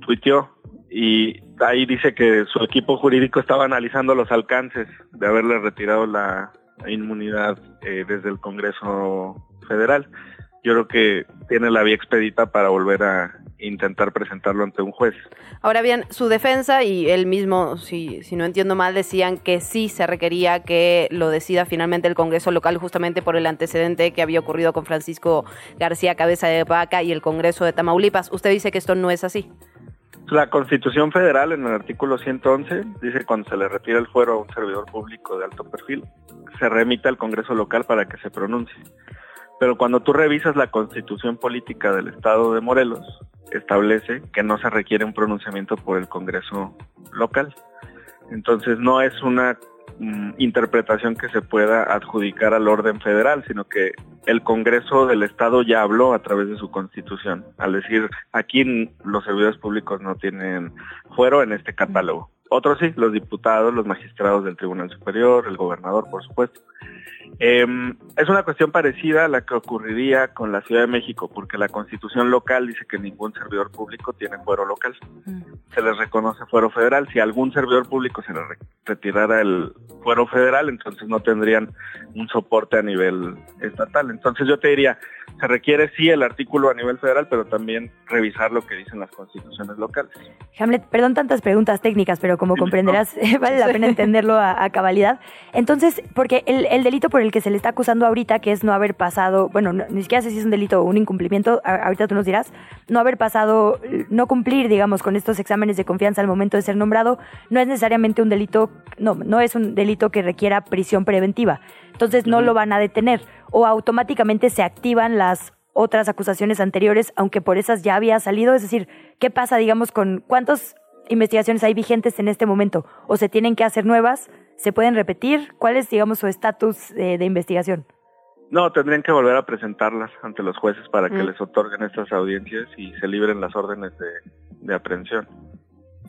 tuiteó y ahí dice que su equipo jurídico estaba analizando los alcances de haberle retirado la inmunidad eh, desde el Congreso Federal. Yo creo que tiene la vía expedita para volver a intentar presentarlo ante un juez. Ahora bien, su defensa y él mismo, si, si no entiendo mal, decían que sí se requería que lo decida finalmente el Congreso local justamente por el antecedente que había ocurrido con Francisco García Cabeza de Vaca y el Congreso de Tamaulipas. Usted dice que esto no es así. La Constitución Federal en el artículo 111 dice que cuando se le retira el fuero a un servidor público de alto perfil, se remite al Congreso local para que se pronuncie. Pero cuando tú revisas la Constitución Política del Estado de Morelos, establece que no se requiere un pronunciamiento por el Congreso local. Entonces no es una mm, interpretación que se pueda adjudicar al orden federal, sino que el Congreso del Estado ya habló a través de su constitución, al decir aquí los servidores públicos no tienen fuero en este catálogo. Otros sí, los diputados, los magistrados del Tribunal Superior, el gobernador, por supuesto. Em, es una cuestión parecida a la que ocurriría con la Ciudad de México, porque la constitución local dice que ningún servidor público tiene fuero local. Se les reconoce fuero federal. Si a algún servidor público se le re- retirara el fuero federal, entonces no tendrían un soporte a nivel estatal. Entonces yo te diría, se requiere sí el artículo a nivel federal, pero también revisar lo que dicen las constituciones locales. Hamlet, perdón tantas preguntas técnicas, pero como comprenderás, [laughs] vale la pena entenderlo a, a cabalidad. Entonces, porque el, el delito por el que se le está acusando ahorita, que es no haber pasado, bueno, no- ni siquiera sé si es un delito o un incumplimiento, a- ahorita tú nos dirás, no haber pasado, no cumplir, digamos, con estos exámenes de confianza al momento de ser nombrado, no es necesariamente un delito, no, no es un delito que requiera prisión preventiva. Entonces no lo van a detener o automáticamente se activan las otras acusaciones anteriores, aunque por esas ya había salido. Es decir, ¿qué pasa, digamos, con cuántas investigaciones hay vigentes en este momento? ¿O se tienen que hacer nuevas? ¿Se pueden repetir? ¿Cuál es, digamos, su estatus eh, de investigación? No, tendrían que volver a presentarlas ante los jueces para que Mm. les otorguen estas audiencias y se libren las órdenes de, de aprehensión.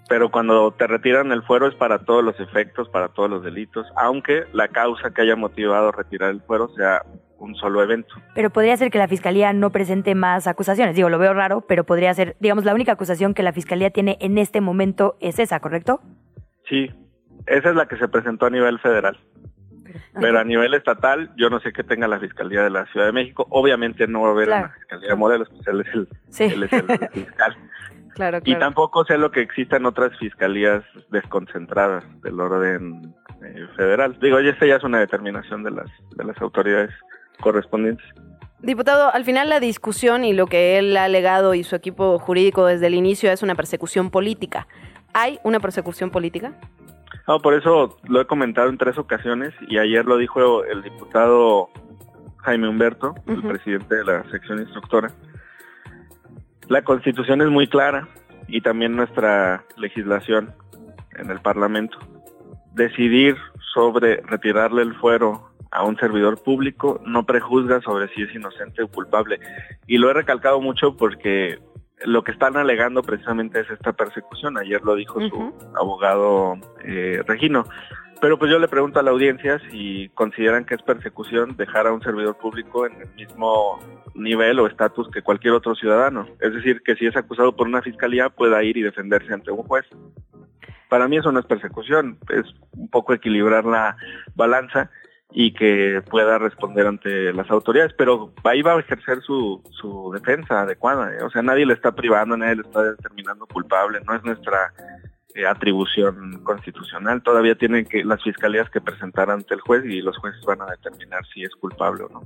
Pero cuando te retiran el fuero es para todos los efectos, para todos los delitos, aunque la causa que haya motivado retirar el fuero sea un solo evento. Pero podría ser que la fiscalía no presente más acusaciones. Digo, lo veo raro, pero podría ser, digamos, la única acusación que la fiscalía tiene en este momento es esa, ¿correcto? Sí, esa es la que se presentó a nivel federal. Pero a nivel estatal, yo no sé qué tenga la Fiscalía de la Ciudad de México. Obviamente no va a haber Claro. una Fiscalía de Morelos, pues él es el, Sí. él es el fiscal. [laughs] Claro, Y tampoco sé lo que existan otras fiscalías desconcentradas del orden eh, federal. Digo, esta ya es una determinación de las, de las autoridades correspondientes. Diputado, al final la discusión y lo que él ha alegado y su equipo jurídico desde el inicio es una persecución política. ¿Hay una persecución política? No, por eso lo he comentado en tres ocasiones y ayer lo dijo el diputado Jaime Humberto, el presidente de la sección instructora. La constitución es muy clara y también nuestra legislación en el Parlamento. Decidir sobre retirarle el fuero a un servidor público no prejuzga sobre si es inocente o culpable. Y lo he recalcado mucho porque lo que están alegando precisamente es esta persecución. Ayer lo dijo su abogado eh, Regino. Pero pues yo le pregunto a la audiencia si consideran que es persecución dejar a un servidor público en el mismo nivel o estatus que cualquier otro ciudadano. Es decir, que si es acusado por una fiscalía pueda ir y defenderse ante un juez. Para mí eso no es persecución, es un poco equilibrar la balanza y que pueda responder ante las autoridades, pero ahí va a ejercer su, su defensa adecuada. ¿eh? O sea, nadie le está privando, nadie le está determinando culpable, no es nuestra eh, atribución constitucional. Todavía tienen que las fiscalías que presentar ante el juez y los jueces van a determinar si es culpable o no.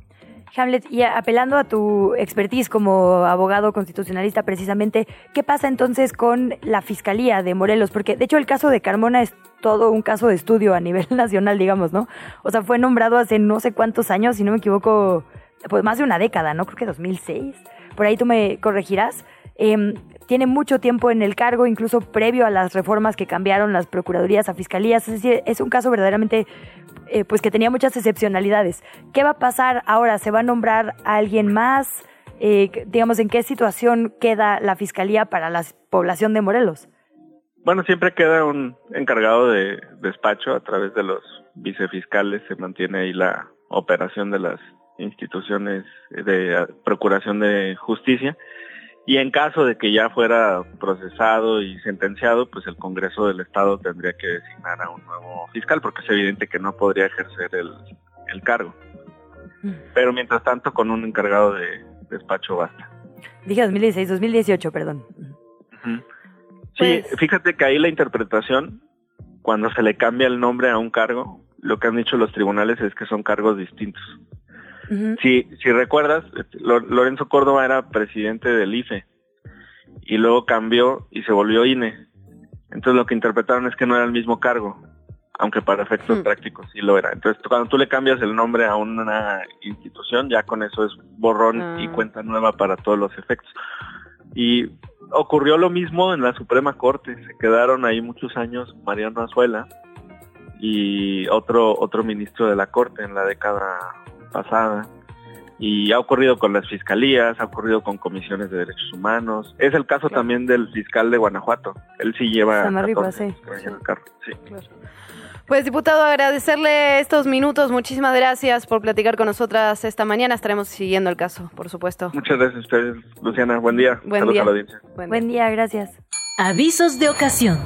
Hamlet, y apelando a tu expertise como abogado constitucionalista precisamente, ¿qué pasa entonces con la Fiscalía de Morelos? Porque de hecho el caso de Carmona es todo un caso de estudio a nivel [laughs] nacional, digamos, ¿no? O sea, fue nombrado hace no sé cuántos años, si no me equivoco, pues más de una década, ¿no? Creo que 2006. Por ahí tú me corregirás. Em, tiene mucho tiempo en el cargo, incluso previo a las reformas que cambiaron las procuradurías a fiscalías. Es decir, es un caso verdaderamente, eh, pues que tenía muchas excepcionalidades. ¿Qué va a pasar ahora? ¿Se va a nombrar a alguien más? Eh, digamos, ¿en qué situación queda la fiscalía para la población de Morelos? Bueno, siempre queda un encargado de despacho a través de los vicefiscales, se mantiene ahí la operación de las instituciones de eh, procuración de justicia y en caso de que ya fuera procesado y sentenciado, pues el Congreso del Estado tendría que designar a un nuevo fiscal porque es evidente que no podría ejercer el, el cargo. Pero mientras tanto con un encargado de despacho basta. Dije 2016, 2018, perdón. Sí, fíjate que ahí la interpretación, cuando se le cambia el nombre a un cargo, lo que han dicho los tribunales es que son cargos distintos. Si, si recuerdas, Lo- Lorenzo Córdoba era presidente del IFE y luego cambió y se volvió INE. Entonces lo que interpretaron es que no era el mismo cargo, aunque para efectos prácticos sí lo era. Entonces cuando tú le cambias el nombre a una institución, ya con eso es borrón y Ah. cuenta nueva para todos los efectos. Y ocurrió lo mismo en la Suprema Corte. Se quedaron ahí muchos años Mariano Azuela y otro otro ministro de la Corte en la década pasada. Y ha ocurrido con las fiscalías, ha ocurrido con comisiones de derechos humanos. Es el caso también del fiscal de Guanajuato. Él sí lleva Samarripa, 14 sí. años que vaya en el carro. Sí. Pues diputado, agradecerle estos minutos. Muchísimas gracias por platicar con nosotras esta mañana. Estaremos siguiendo el caso, por supuesto. Muchas gracias a ustedes, Luciana. Buen día. Buen Saludos día. a la audiencia. Buen día, gracias. Avisos de ocasión.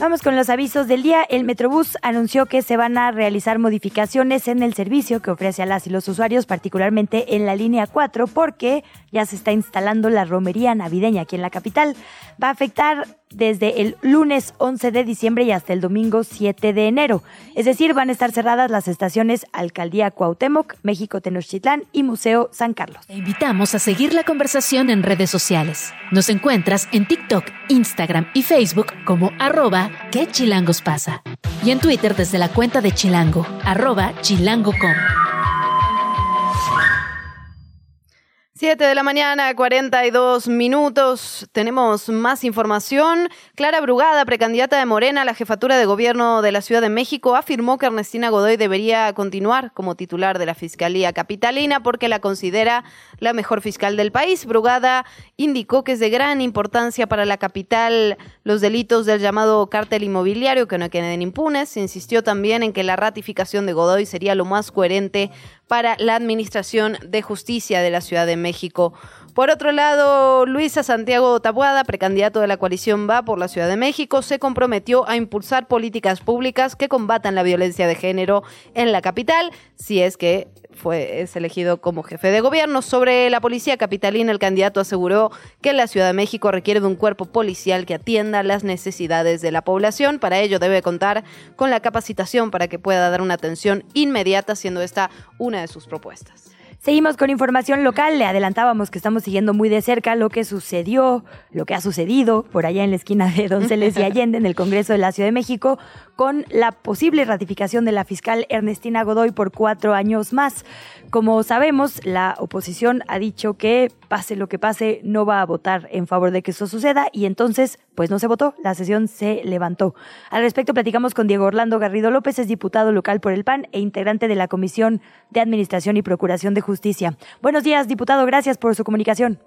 Vamos con los avisos del día. El Metrobús anunció que se van a realizar modificaciones en el servicio que ofrece a las y los usuarios, particularmente en la línea 4, porque ya se está instalando la romería navideña aquí en la capital. Va a afectar desde el lunes 11 de diciembre y hasta el domingo 7 de enero. Es decir, van a estar cerradas las estaciones Alcaldía Cuauhtémoc, México Tenochtitlán y Museo San Carlos. Te invitamos a seguir la conversación en redes sociales. Nos encuentras en TikTok, Instagram y Facebook como arroba que chilangos pasa. Y en Twitter desde la cuenta de Chilango, arroba chilango.com. 7 de la mañana, 42 minutos. Tenemos más información. Clara Brugada, precandidata de Morena a la jefatura de gobierno de la Ciudad de México, afirmó que Ernestina Godoy debería continuar como titular de la Fiscalía Capitalina porque la considera la mejor fiscal del país. Brugada indicó que es de gran importancia para la capital los delitos del llamado cártel inmobiliario que no queden impunes. Insistió también en que la ratificación de Godoy sería lo más coherente para la Administración de Justicia de la Ciudad de México. Por otro lado, Luisa Santiago Tabuada, precandidato de la coalición Va por la Ciudad de México, se comprometió a impulsar políticas públicas que combatan la violencia de género en la capital, si es que fue es elegido como jefe de gobierno. Sobre la policía capitalina, el candidato aseguró que la Ciudad de México requiere de un cuerpo policial que atienda las necesidades de la población. Para ello debe contar con la capacitación para que pueda dar una atención inmediata, siendo esta una de sus propuestas. Seguimos con información local. Le adelantábamos que estamos siguiendo muy de cerca lo que sucedió, lo que ha sucedido por allá en la esquina de Donceles y Allende en el Congreso de la Ciudad de México con la posible ratificación de la fiscal Ernestina Godoy por cuatro años más. Como sabemos, la oposición ha dicho que pase lo que pase, no va a votar en favor de que eso suceda y entonces, pues no se votó, la sesión se levantó. Al respecto, platicamos con Diego Orlando Garrido López, es diputado local por el PAN e integrante de la Comisión de Administración y Procuración de Justicia. Buenos días, diputado, gracias por su comunicación.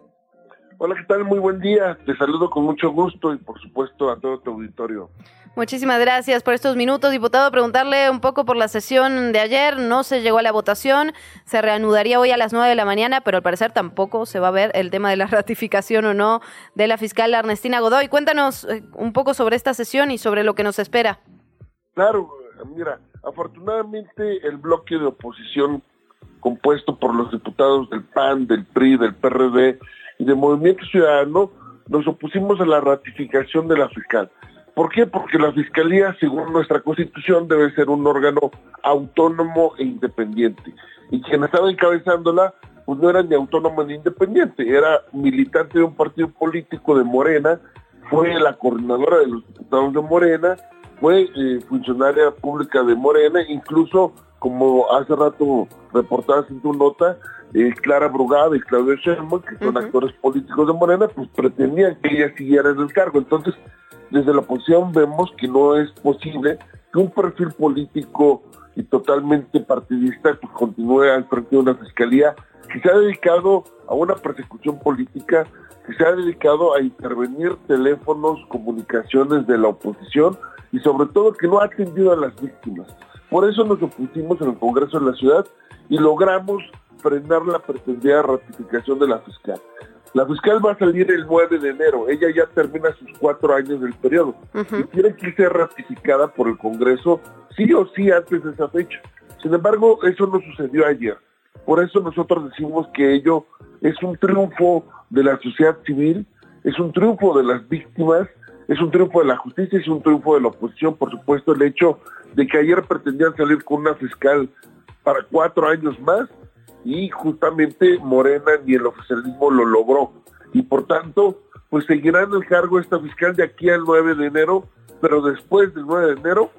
Hola, ¿qué tal? Muy buen día. Te saludo con mucho gusto y por supuesto a todo tu auditorio. Muchísimas gracias por estos minutos, diputado. Preguntarle un poco por la sesión de ayer. No se llegó a la votación. Se reanudaría hoy a las 9 de la mañana, pero al parecer tampoco se va a ver el tema de la [laughs] ratificación o no de la fiscal Ernestina Godoy. Cuéntanos eh, un poco sobre esta sesión y sobre lo que nos espera. Claro, mira, afortunadamente el bloque de oposición compuesto por los diputados del PAN, del PRI, del PRD y del Movimiento Ciudadano, nos opusimos a la ratificación de la fiscal. ¿Por qué? Porque la Fiscalía, según nuestra Constitución, debe ser un órgano autónomo e independiente. Y quien estaba encabezándola, pues no era ni autónomo ni independiente, era militante de un partido político de Morena, fue la coordinadora de los diputados de Morena, fue eh, funcionaria pública de Morena, incluso como hace rato reportadas en tu nota, eh, Clara Brugada y Claudio Sheinbaum, que son actores políticos de Morena, pues pretendían que ella siguiera en el cargo. Entonces, desde la oposición vemos que no es posible que un perfil político y totalmente partidista pues, continúe al frente de una fiscalía que se ha dedicado a una persecución política, que se ha dedicado a intervenir teléfonos, comunicaciones de la oposición y sobre todo que no ha atendido a las víctimas. Por eso nos opusimos en el Congreso de la Ciudad y logramos frenar la pretendida ratificación de la fiscal. La fiscal va a salir el 9 de enero, ella ya termina sus cuatro años del periodo y tiene que ser ratificada por el Congreso sí o sí antes de esa fecha. Sin embargo, eso no sucedió ayer. Por eso nosotros decimos que ello es un triunfo de la sociedad civil, es un triunfo de las víctimas, es un triunfo de la justicia, es un triunfo de la oposición, por supuesto, el hecho de que ayer pretendían salir con una fiscal para cuatro años más y justamente Morena ni el oficialismo lo logró. Y por tanto, pues seguirá en el cargo esta fiscal de aquí al 9 de enero, pero después del 9 de enero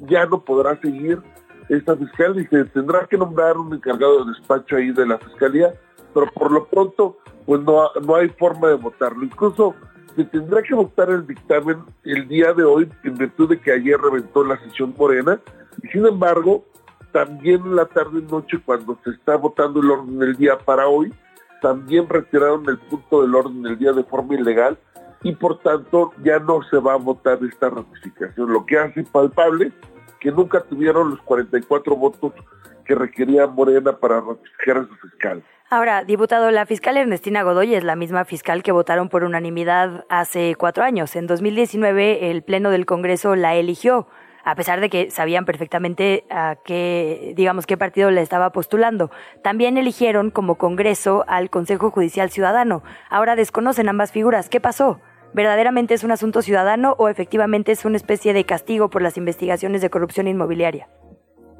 ya no podrá seguir esta fiscal y se tendrá que nombrar un encargado de despacho ahí de la fiscalía, pero por lo pronto pues no, no hay forma de votarlo. Incluso se tendrá que votar el dictamen el día de hoy en virtud de que ayer reventó la sesión morena y sin embargo también en la tarde y noche cuando se está votando el orden del día para hoy, también retiraron el punto del orden del día de forma ilegal y por tanto ya no se va a votar esta ratificación, lo que hace palpable que nunca tuvieron los 44 votos que requería Morena para ratificar a su fiscal. Ahora, diputado, la fiscal Ernestina Godoy es la misma fiscal que votaron por unanimidad hace cuatro años. En 2019 el Pleno del Congreso la eligió a pesar de que sabían perfectamente a qué, digamos, qué partido le estaba postulando. También eligieron como Congreso al Consejo Judicial Ciudadano. Ahora desconocen ambas figuras. ¿Qué pasó? ¿Verdaderamente es un asunto ciudadano o efectivamente es una especie de castigo por las investigaciones de corrupción inmobiliaria?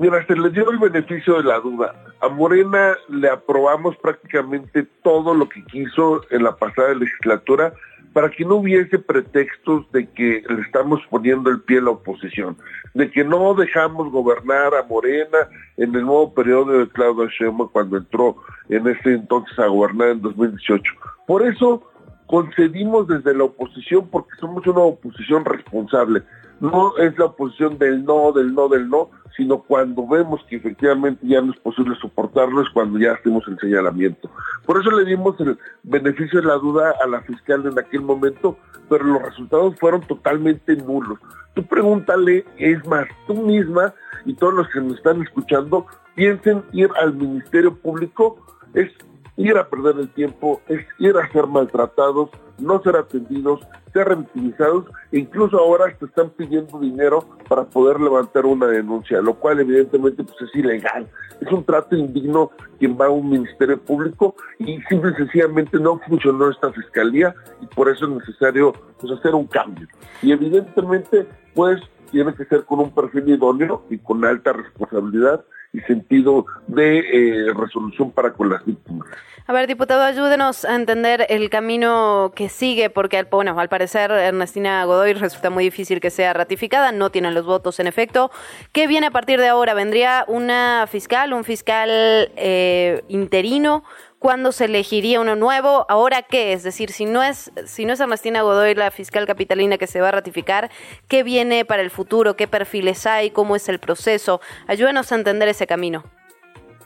Mira, se le dio el beneficio de la duda. A Morena le aprobamos prácticamente todo lo que quiso en la pasada legislatura, para que no hubiese pretextos de que le estamos poniendo el pie a la oposición, de que no dejamos gobernar a Morena en el nuevo periodo de Claudio Sheinbaum cuando entró en ese entonces a gobernar en 2018. Por eso concedimos desde la oposición porque somos una oposición responsable. No es la oposición del no, del no, del no, sino cuando vemos que efectivamente ya no es posible soportarlo es cuando ya hacemos el señalamiento. Por eso le dimos el beneficio de la duda a la fiscal en aquel momento, pero los resultados fueron totalmente nulos. Tú pregúntale, es más, tú misma y todos los que nos están escuchando, piensen ir al Ministerio Público, es ir a perder el tiempo, es ir a ser maltratados, no ser atendidos, ser revictimizados, e incluso ahora te están pidiendo dinero para poder levantar una denuncia, lo cual evidentemente pues es ilegal. Es un trato indigno quien va a un ministerio público y simple y sencillamente no funcionó esta fiscalía y por eso es necesario pues, hacer un cambio. Y evidentemente pues tiene que ser con un perfil idóneo y con alta responsabilidad y sentido de eh, resolución para con las víctimas. A ver, diputado, ayúdenos a entender el camino que sigue, porque bueno, al parecer Ernestina Godoy resulta muy difícil que sea ratificada, no tienen los votos en efecto. ¿Qué viene a partir de ahora? ¿Vendría una fiscal, un fiscal eh, interino? ¿Cuándo se elegiría uno nuevo? ¿Ahora qué? Es decir, si no es, si no es Ernestina Godoy la fiscal capitalina que se va a ratificar, ¿qué viene para el futuro? ¿Qué perfiles hay? ¿Cómo es el proceso? Ayúdenos a entender ese camino.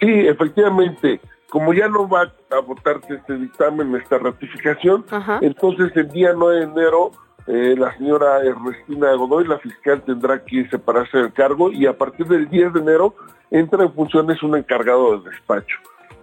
Sí, efectivamente, como ya no va a votarse este dictamen, esta ratificación, entonces el día 9 de enero eh, la señora Ernestina Godoy, la fiscal, tendrá que separarse del cargo y a partir del 10 de enero entra en funciones un encargado de despacho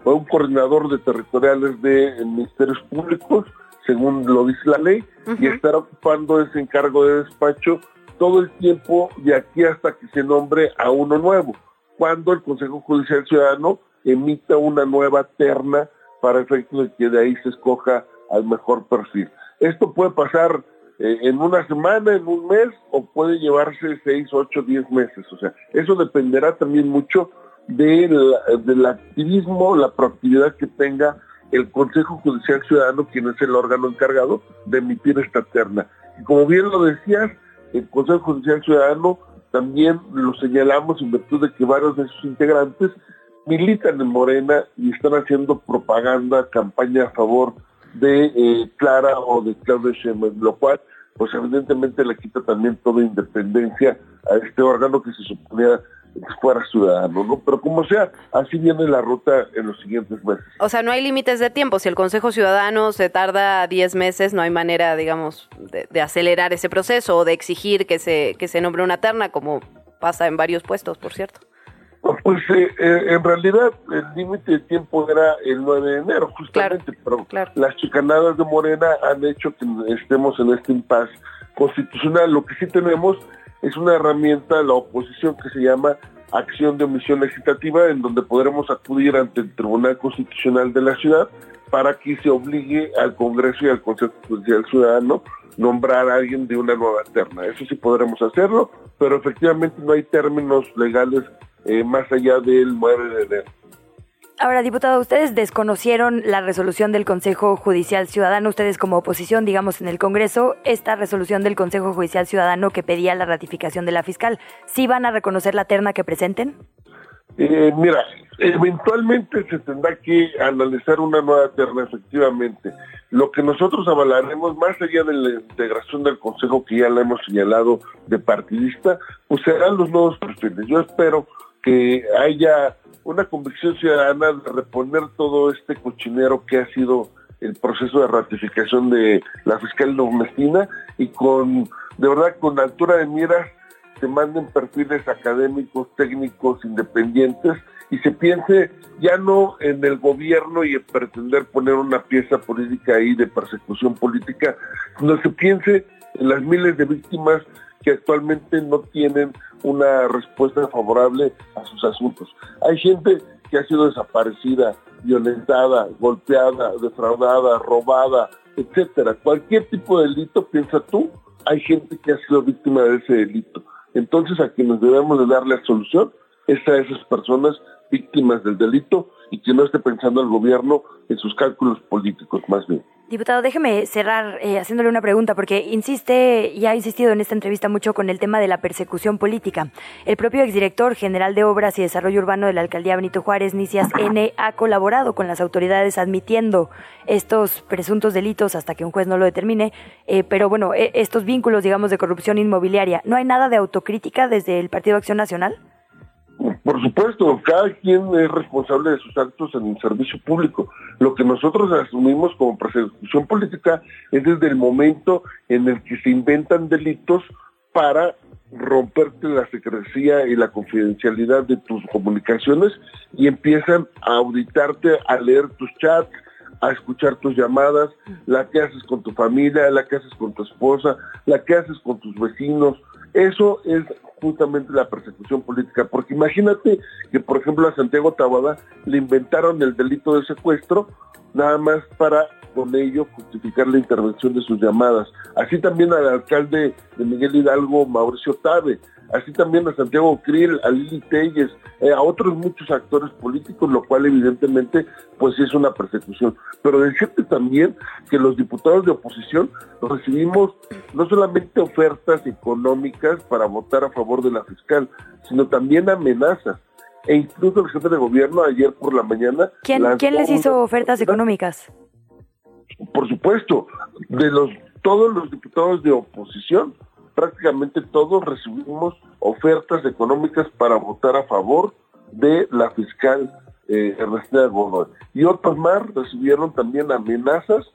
fue un coordinador de territoriales de ministerios públicos, según lo dice la ley, y estará ocupando ese encargo de despacho todo el tiempo de aquí hasta que se nombre a uno nuevo, cuando el Consejo Judicial Ciudadano emita una nueva terna para efecto de que de ahí se escoja al mejor perfil. Esto puede pasar eh, en una semana, en un mes, o puede llevarse seis, ocho, diez meses. O sea, eso dependerá también mucho del, activismo, la proactividad que tenga el Consejo Judicial Ciudadano, quien es el órgano encargado de emitir esta terna. Y como bien lo decías, el Consejo Judicial Ciudadano también lo señalamos en virtud de que varios de sus integrantes militan en Morena y están haciendo propaganda, campaña a favor de eh, Clara o de Claudia Sheinbaum, lo cual pues evidentemente le quita también toda independencia a este órgano que se suponía fuera ciudadano, ¿no? Pero como sea, así viene la ruta en los siguientes meses. O sea, no hay límites de tiempo. Si el Consejo Ciudadano se tarda 10 meses, no hay manera, digamos, de, acelerar ese proceso o de exigir que se, que se nombre una terna, como pasa en varios puestos, por cierto. Pues eh, eh, en realidad el límite de tiempo era el 9 de enero, justamente, pero las chicanadas de Morena han hecho que estemos en este impasse constitucional. Lo que sí tenemos es una herramienta de la oposición que se llama acción de omisión legislativa, en donde podremos acudir ante el Tribunal Constitucional de la ciudad para que se obligue al Congreso y al Consejo Judicial Ciudadano nombrar a alguien de una nueva terna. Eso sí podremos hacerlo, pero efectivamente no hay términos legales eh, más allá del 9 de enero. Ahora, diputado, ustedes desconocieron la resolución del Consejo Judicial Ciudadano, ustedes como oposición, digamos, en el Congreso, esta resolución del Consejo Judicial Ciudadano que pedía la ratificación de la fiscal. ¿Sí van a reconocer la terna que presenten? Eh, mira, eventualmente se tendrá que analizar una nueva terna, efectivamente. Lo que nosotros avalaremos, más allá de la integración del Consejo que ya le hemos señalado de partidista, pues serán los nuevos perfiles. Yo espero que haya una convicción ciudadana de reponer todo este cochinero que ha sido el proceso de ratificación de la fiscal Ernestina y con, de verdad, con altura de miras se manden perfiles académicos, técnicos, independientes y se piense ya no en el gobierno y en pretender poner una pieza política ahí de persecución política, sino se piense en las miles de víctimas que actualmente no tienen una respuesta favorable a sus asuntos. Hay gente que ha sido desaparecida, violentada, golpeada, defraudada, robada, etcétera. Cualquier tipo de delito, piensa tú, hay gente que ha sido víctima de ese delito. Entonces a quienes debemos de darle solución es a esas personas víctimas del delito y que no esté pensando el gobierno en sus cálculos políticos más bien. Diputado, déjeme cerrar eh, haciéndole una pregunta, porque insiste y ha insistido en esta entrevista mucho con el tema de la persecución política. El propio exdirector general de Obras y Desarrollo Urbano de la Alcaldía Benito Juárez, Nicias N., ha colaborado con las autoridades admitiendo estos presuntos delitos hasta que un juez no lo determine. Eh, pero bueno, eh, estos vínculos, digamos, de corrupción inmobiliaria, ¿no hay nada de autocrítica desde el Partido Acción Nacional? Por supuesto, cada quien es responsable de sus actos en el servicio público. Lo que nosotros asumimos como persecución política es desde el momento en el que se inventan delitos para romperte la secrecía y la confidencialidad de tus comunicaciones y empiezan a auditarte, a leer tus chats, a escuchar tus llamadas, la que haces con tu familia, la que haces con tu esposa, la que haces con tus vecinos. Eso es justamente la persecución política, porque imagínate que, por ejemplo, a Santiago Tabada le inventaron el delito de secuestro nada más para con ello justificar la intervención de sus llamadas. Así también al alcalde de Miguel Hidalgo, Mauricio Tabe, así también a Santiago Krill, a Lili Telles, eh, a otros muchos actores políticos, lo cual evidentemente pues es una persecución. Pero decirte también que los diputados de oposición recibimos no solamente ofertas económicas para votar a favor de la fiscal, sino también amenazas. E incluso el jefe de gobierno ayer por la mañana... ¿Quién, lanzó ¿quién les hizo ofertas económicas? por supuesto, de los todos los diputados de oposición, prácticamente todos recibimos ofertas económicas para votar a favor de la fiscal eh, Ernestina Godoy. Y otros más recibieron también amenazas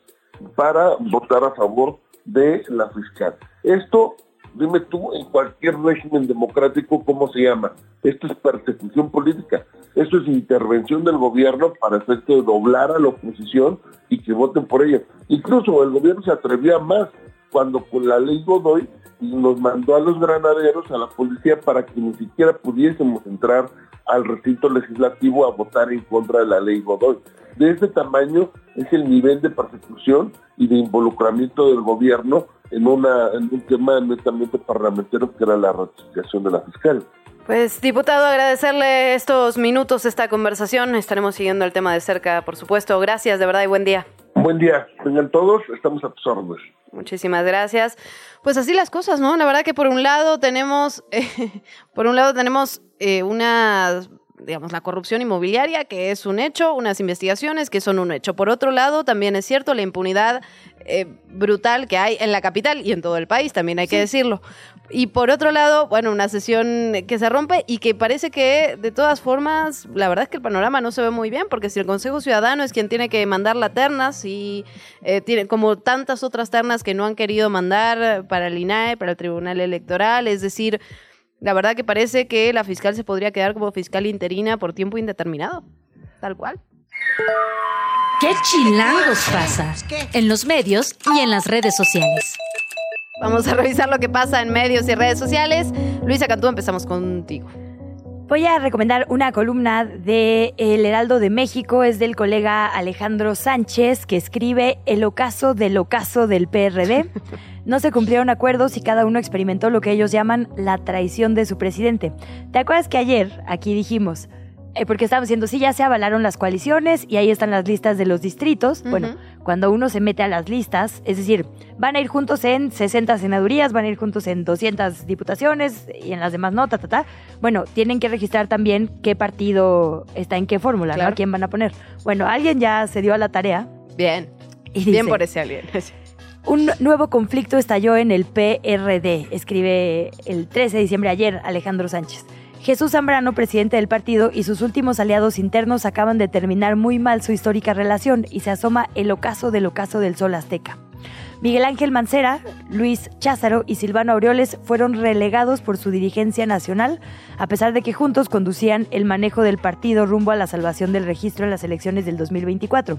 para votar a favor de la fiscal. Esto, dime tú, en cualquier régimen democrático, ¿cómo se llama? Esto es persecución política. Esto es intervención del gobierno para efecto de doblar a la oposición y que voten por ella. Incluso el gobierno se atrevía más cuando con la ley Godoy nos mandó a los granaderos, a la policía, para que ni siquiera pudiésemos entrar al recinto legislativo a votar en contra de la ley Godoy. De ese tamaño es el nivel de persecución y de involucramiento del gobierno en, una, en un tema netamente parlamentario que era la ratificación de la fiscal. Pues, diputado, agradecerle estos minutos, esta conversación. Estaremos siguiendo el tema de cerca, por supuesto. Gracias, de verdad, y buen día. Buen día, tengan todos, estamos a tus órdenes. Muchísimas gracias. Pues así las cosas, ¿no? La verdad que por un lado tenemos, [laughs] eh, por un lado tenemos eh, una, digamos, la corrupción inmobiliaria, que es un hecho, unas investigaciones que son un hecho. Por otro lado, también es cierto la impunidad eh, brutal que hay en la capital y en todo el país, también hay que decirlo. Y por otro lado, bueno, una sesión que se rompe y que parece que de todas formas, la verdad es que el panorama no se ve muy bien, porque si el Consejo Ciudadano es quien tiene que mandar la ternas y eh, tiene como tantas otras ternas que no han querido mandar para el INAE, para el Tribunal Electoral, es decir, la verdad que parece que la fiscal se podría quedar como fiscal interina por tiempo indeterminado, tal cual. ¿Qué chilangos pasa? En los medios y en las redes sociales. Vamos a revisar lo que pasa en medios y redes sociales. Luisa Cantú, empezamos contigo. Voy a recomendar una columna de El Heraldo de México, es del colega Alejandro Sánchez, que escribe El ocaso del ocaso del PRD. [laughs] No se cumplieron acuerdos y cada uno experimentó lo que ellos llaman la traición de su presidente. ¿Te acuerdas que ayer aquí dijimos, eh, porque estábamos diciendo, sí, ya se avalaron las coaliciones y ahí están las listas de los distritos? Bueno, cuando uno se mete a las listas, es decir, van a ir juntos en 60 senadurías, van a ir juntos en 200 diputaciones y en las demás no, ta, ta, ta. Bueno, tienen que registrar también qué partido está en qué fórmula, ¿no? Claro. ¿A quién van a poner? Bueno, alguien ya se dio a la tarea. Bien. Y Bien por ese alguien. [laughs] Un nuevo conflicto estalló en el PRD, escribe el 13 de diciembre ayer Alejandro Sánchez. Jesús Zambrano, presidente del partido, y sus últimos aliados internos acaban de terminar muy mal su histórica relación y se asoma el ocaso del ocaso del sol azteca. Miguel Ángel Mancera, Luis Cházaro y Silvano Aureoles fueron relegados por su dirigencia nacional, a pesar de que juntos conducían el manejo del partido rumbo a la salvación del registro en las elecciones del 2024.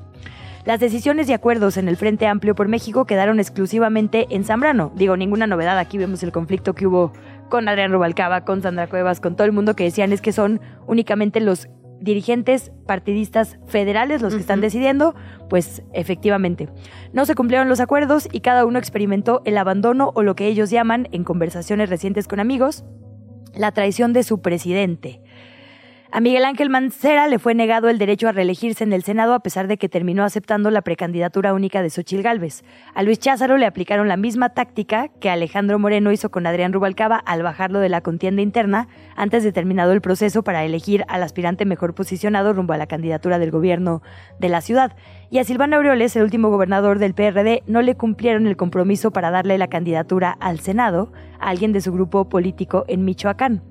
Las decisiones y acuerdos en el Frente Amplio por México quedaron exclusivamente en Zambrano. Digo, ninguna novedad, aquí vemos el conflicto que hubo con Adrián Rubalcaba, con Sandra Cuevas, con todo el mundo que decían es que son únicamente los dirigentes partidistas federales los que están decidiendo, pues efectivamente. No se cumplieron los acuerdos y cada uno experimentó el abandono o lo que ellos llaman, en conversaciones recientes con amigos, la traición de su presidente. A Miguel Ángel Mancera le fue negado el derecho a reelegirse en el Senado a pesar de que terminó aceptando la precandidatura única de Xochil Gálvez. A Luis Cházaro le aplicaron la misma táctica que Alejandro Moreno hizo con Adrián Rubalcaba al bajarlo de la contienda interna antes de terminado el proceso para elegir al aspirante mejor posicionado rumbo a la candidatura del gobierno de la ciudad. Y a Silvano Aureoles, el último gobernador del PRD, no le cumplieron el compromiso para darle la candidatura al Senado a alguien de su grupo político en Michoacán.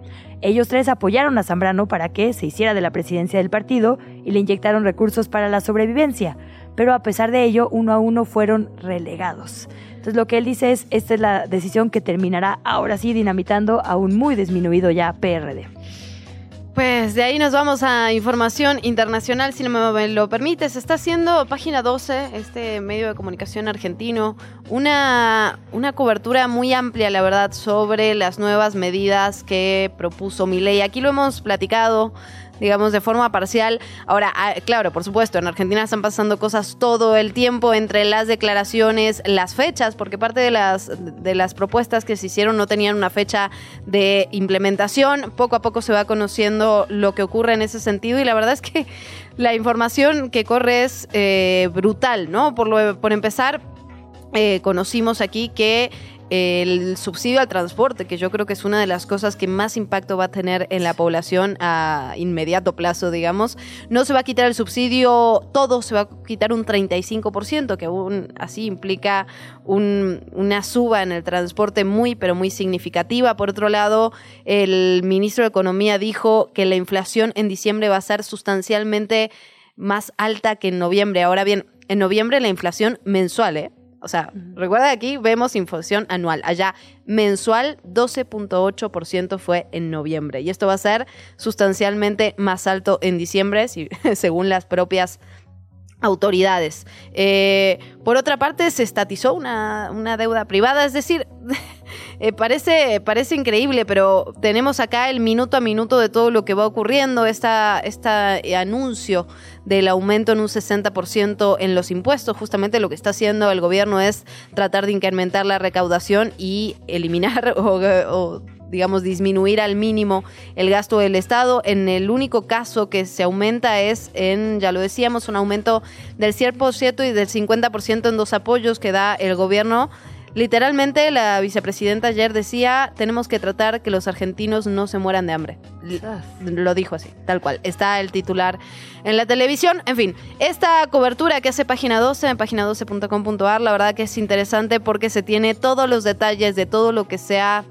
Ellos tres apoyaron a Zambrano para que se hiciera de la presidencia del partido y le inyectaron recursos para la sobrevivencia, pero a pesar de ello, uno a uno fueron relegados. Entonces lo que él dice es, esta es la decisión que terminará ahora sí dinamitando a un muy disminuido ya PRD. Pues de ahí nos vamos a información internacional, si no me lo permite. Se está haciendo página 12, este medio de comunicación argentino, una, una cobertura muy amplia, la verdad, sobre las nuevas medidas que propuso Milei. Aquí lo hemos platicado digamos, de forma parcial. Ahora, ah, claro, por supuesto, en Argentina están pasando cosas todo el tiempo entre las declaraciones, las fechas, porque parte de las, de las propuestas que se hicieron no tenían una fecha de implementación. Poco a poco se va conociendo lo que ocurre en ese sentido y la verdad es que la información que corre es eh, brutal, ¿no? Por, lo, por empezar, eh, conocimos aquí que el subsidio al transporte, que yo creo que es una de las cosas que más impacto va a tener en la población a inmediato plazo, digamos. No se va a quitar el subsidio todo, se va a quitar un 35%, que aún así implica un, una suba en el transporte muy, pero muy significativa. Por otro lado, el ministro de Economía dijo que la inflación en diciembre va a ser sustancialmente más alta que en noviembre. Ahora bien, en noviembre la inflación mensual, ¿eh? O sea, recuerda que aquí vemos inflación anual. Allá mensual 12.8% fue en noviembre. Y esto va a ser sustancialmente más alto en diciembre, si- [laughs] según las propias autoridades. Eh, por otra parte, se estatizó una, una deuda privada, es decir, [laughs] [laughs] eh, parece, parece increíble, pero tenemos acá el minuto a minuto de todo lo que va ocurriendo, esta, esta eh, anuncio del aumento en un 60% en los impuestos. Justamente lo que está haciendo el gobierno es tratar de incrementar la recaudación y eliminar [laughs] o, o digamos, disminuir al mínimo el gasto del Estado. En el único caso que se aumenta es en, ya lo decíamos, un aumento del 100% y del 50% en dos apoyos que da el gobierno. Literalmente, la vicepresidenta ayer decía, tenemos que tratar que los argentinos no se mueran de hambre. L- Lo dijo así, tal cual. Está el titular en la televisión. En fin, esta cobertura que hace Página 12 en página12.com.ar, la verdad que es interesante porque se tiene todos los detalles de todo lo que se ha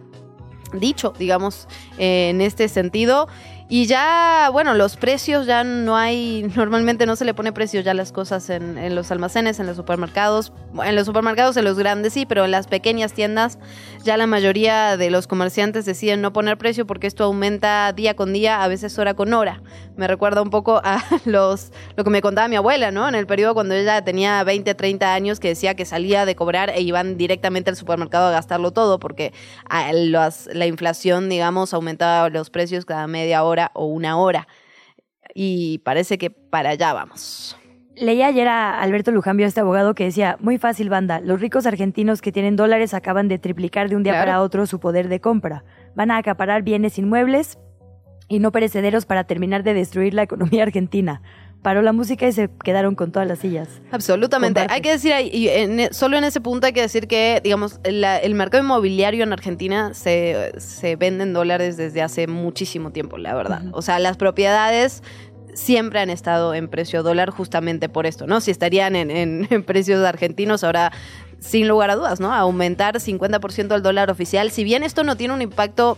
dicho, digamos, eh, en este sentido. Y ya, bueno, los precios ya no hay, [laughs] normalmente no se le pone precio ya a las cosas en, en los almacenes, en los supermercados. En los supermercados, en los grandes sí, pero en las pequeñas tiendas ya la mayoría de los comerciantes deciden no poner precio porque esto aumenta día con día, a veces hora con hora. Me recuerda un poco a [laughs] los lo que me contaba mi abuela, ¿no? En el periodo cuando ella tenía 20, 30 años que decía que salía de cobrar e iban directamente al supermercado a gastarlo todo porque la inflación, digamos, aumentaba los precios cada media hora o una hora. Y parece que para allá vamos. Leí ayer a Alberto Lujambio, este abogado, que decía, muy fácil, banda, los ricos argentinos que tienen dólares acaban de triplicar de un día Claro. para otro su poder de compra. Van a acaparar bienes inmuebles y no perecederos para terminar de destruir la economía [laughs] argentina. Paró la música y se quedaron con todas las sillas. Absolutamente. Comparte. Hay que decir, ahí- en- e, solo en ese punto hay que decir que, digamos, la- el mercado inmobiliario en Argentina se, se vende en dólares desde hace muchísimo tiempo, la verdad. O sea, las propiedades siempre han estado en precio dólar justamente por esto, ¿no? Si estarían en, en- [laughs] en precios argentinos ahora, sin lugar a dudas, ¿no? Aumentar 50% el dólar oficial. Si bien esto no tiene un impacto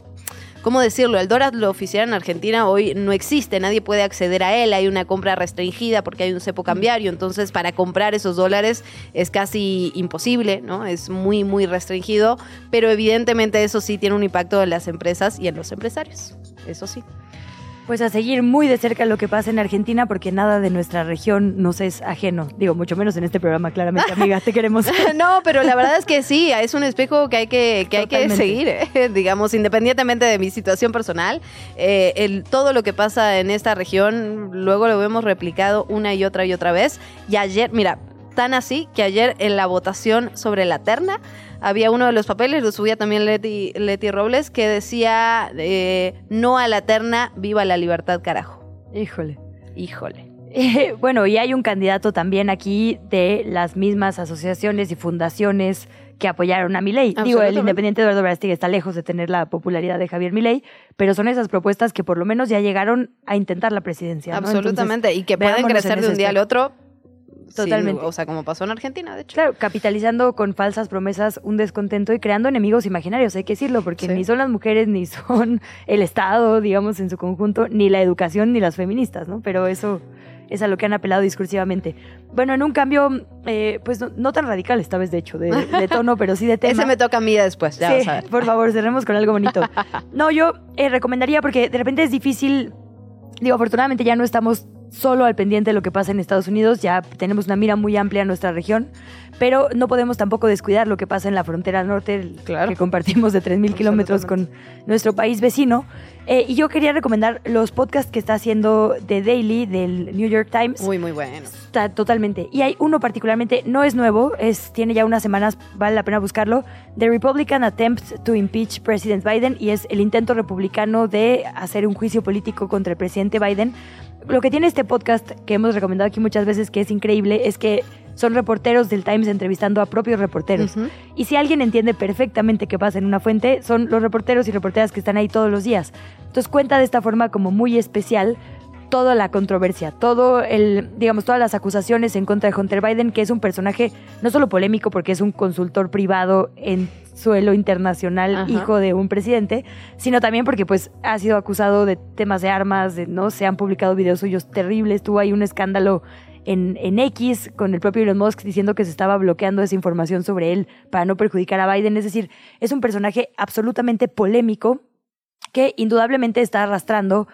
¿cómo decirlo? El dólar lo oficial en Argentina hoy no existe, nadie puede acceder a él, hay una compra restringida porque hay un cepo cambiario, entonces para comprar esos dólares es casi imposible, ¿no? Es muy, muy restringido, pero evidentemente eso sí tiene un impacto en las empresas y en los empresarios, eso sí. Pues a seguir muy de cerca lo que pasa en Argentina, porque nada de nuestra región nos es ajeno. Digo, mucho menos en este programa, claramente, amiga, te queremos. [laughs] no, pero la verdad es que sí, es un espejo que hay que, que, hay que seguir, ¿eh? [laughs] digamos, independientemente de mi situación personal. eh, el, todo lo que pasa en esta región, luego lo vemos replicado una y otra y otra vez. Y ayer, mira, tan así que ayer en la votación sobre la terna había uno de los papeles, lo subía también Leti, Leti Robles, que decía eh, no a la terna, viva la libertad, carajo. Híjole. Híjole. Eh, bueno, y hay un candidato también aquí de las mismas asociaciones y fundaciones que apoyaron a Milei. Digo, el independiente Eduardo Verástegui está lejos de tener la popularidad de Javier Milei, pero son esas propuestas que por lo menos ya llegaron a intentar la presidencia. ¿no? Absolutamente. Entonces, y que pueden crecer de un día al otro. Totalmente. o sea, como pasó en Argentina, de hecho. Claro, capitalizando con falsas promesas un descontento y creando enemigos imaginarios, hay que decirlo, porque Sí. ni son las mujeres, ni son [laughs] el Estado, digamos, en su conjunto, ni la educación, ni las feministas, ¿no? Pero eso es a lo que han apelado discursivamente. Bueno, en un cambio, eh, pues no, no tan radical esta vez, de hecho, de, de [laughs] tono, pero sí de tema. Ese me toca a mí después, ya Sí, vas a ver. por favor, cerremos con algo bonito. [laughs] No, yo eh, recomendaría porque de repente es difícil, digo, afortunadamente ya no estamos solo al pendiente de lo que pasa en Estados Unidos, ya tenemos una mira muy amplia en nuestra región, pero no podemos tampoco descuidar lo que pasa en la frontera norte, el- que compartimos de 3.000 kilómetros con nuestro país vecino. Eh, y yo quería recomendar los podcasts que está haciendo The Daily del New York Times. Muy, muy bueno. Está totalmente. Y hay uno particularmente, no es nuevo, es, tiene ya unas semanas, vale la pena buscarlo. The Republican Attempt to Impeach President Biden y es el intento republicano de hacer un juicio político contra el presidente Biden. Lo que tiene este podcast que hemos recomendado aquí muchas veces, que es increíble, es que son reporteros del Times entrevistando a propios reporteros. Y si alguien entiende perfectamente qué pasa en una fuente, son los reporteros y reporteras que están ahí todos los días. Entonces cuenta de esta forma como muy especial toda la controversia, todo el, digamos, todas las acusaciones en contra de Hunter Biden, que es un personaje no solo polémico porque es un consultor privado en suelo internacional, Ajá. hijo de un presidente, sino también porque pues ha sido acusado de temas de armas, de, no se han publicado videos suyos terribles, tuvo ahí un escándalo en, en X con el propio Elon Musk diciendo que se estaba bloqueando esa información sobre él para no perjudicar a Biden, es decir, es un personaje absolutamente polémico que indudablemente está arrastrando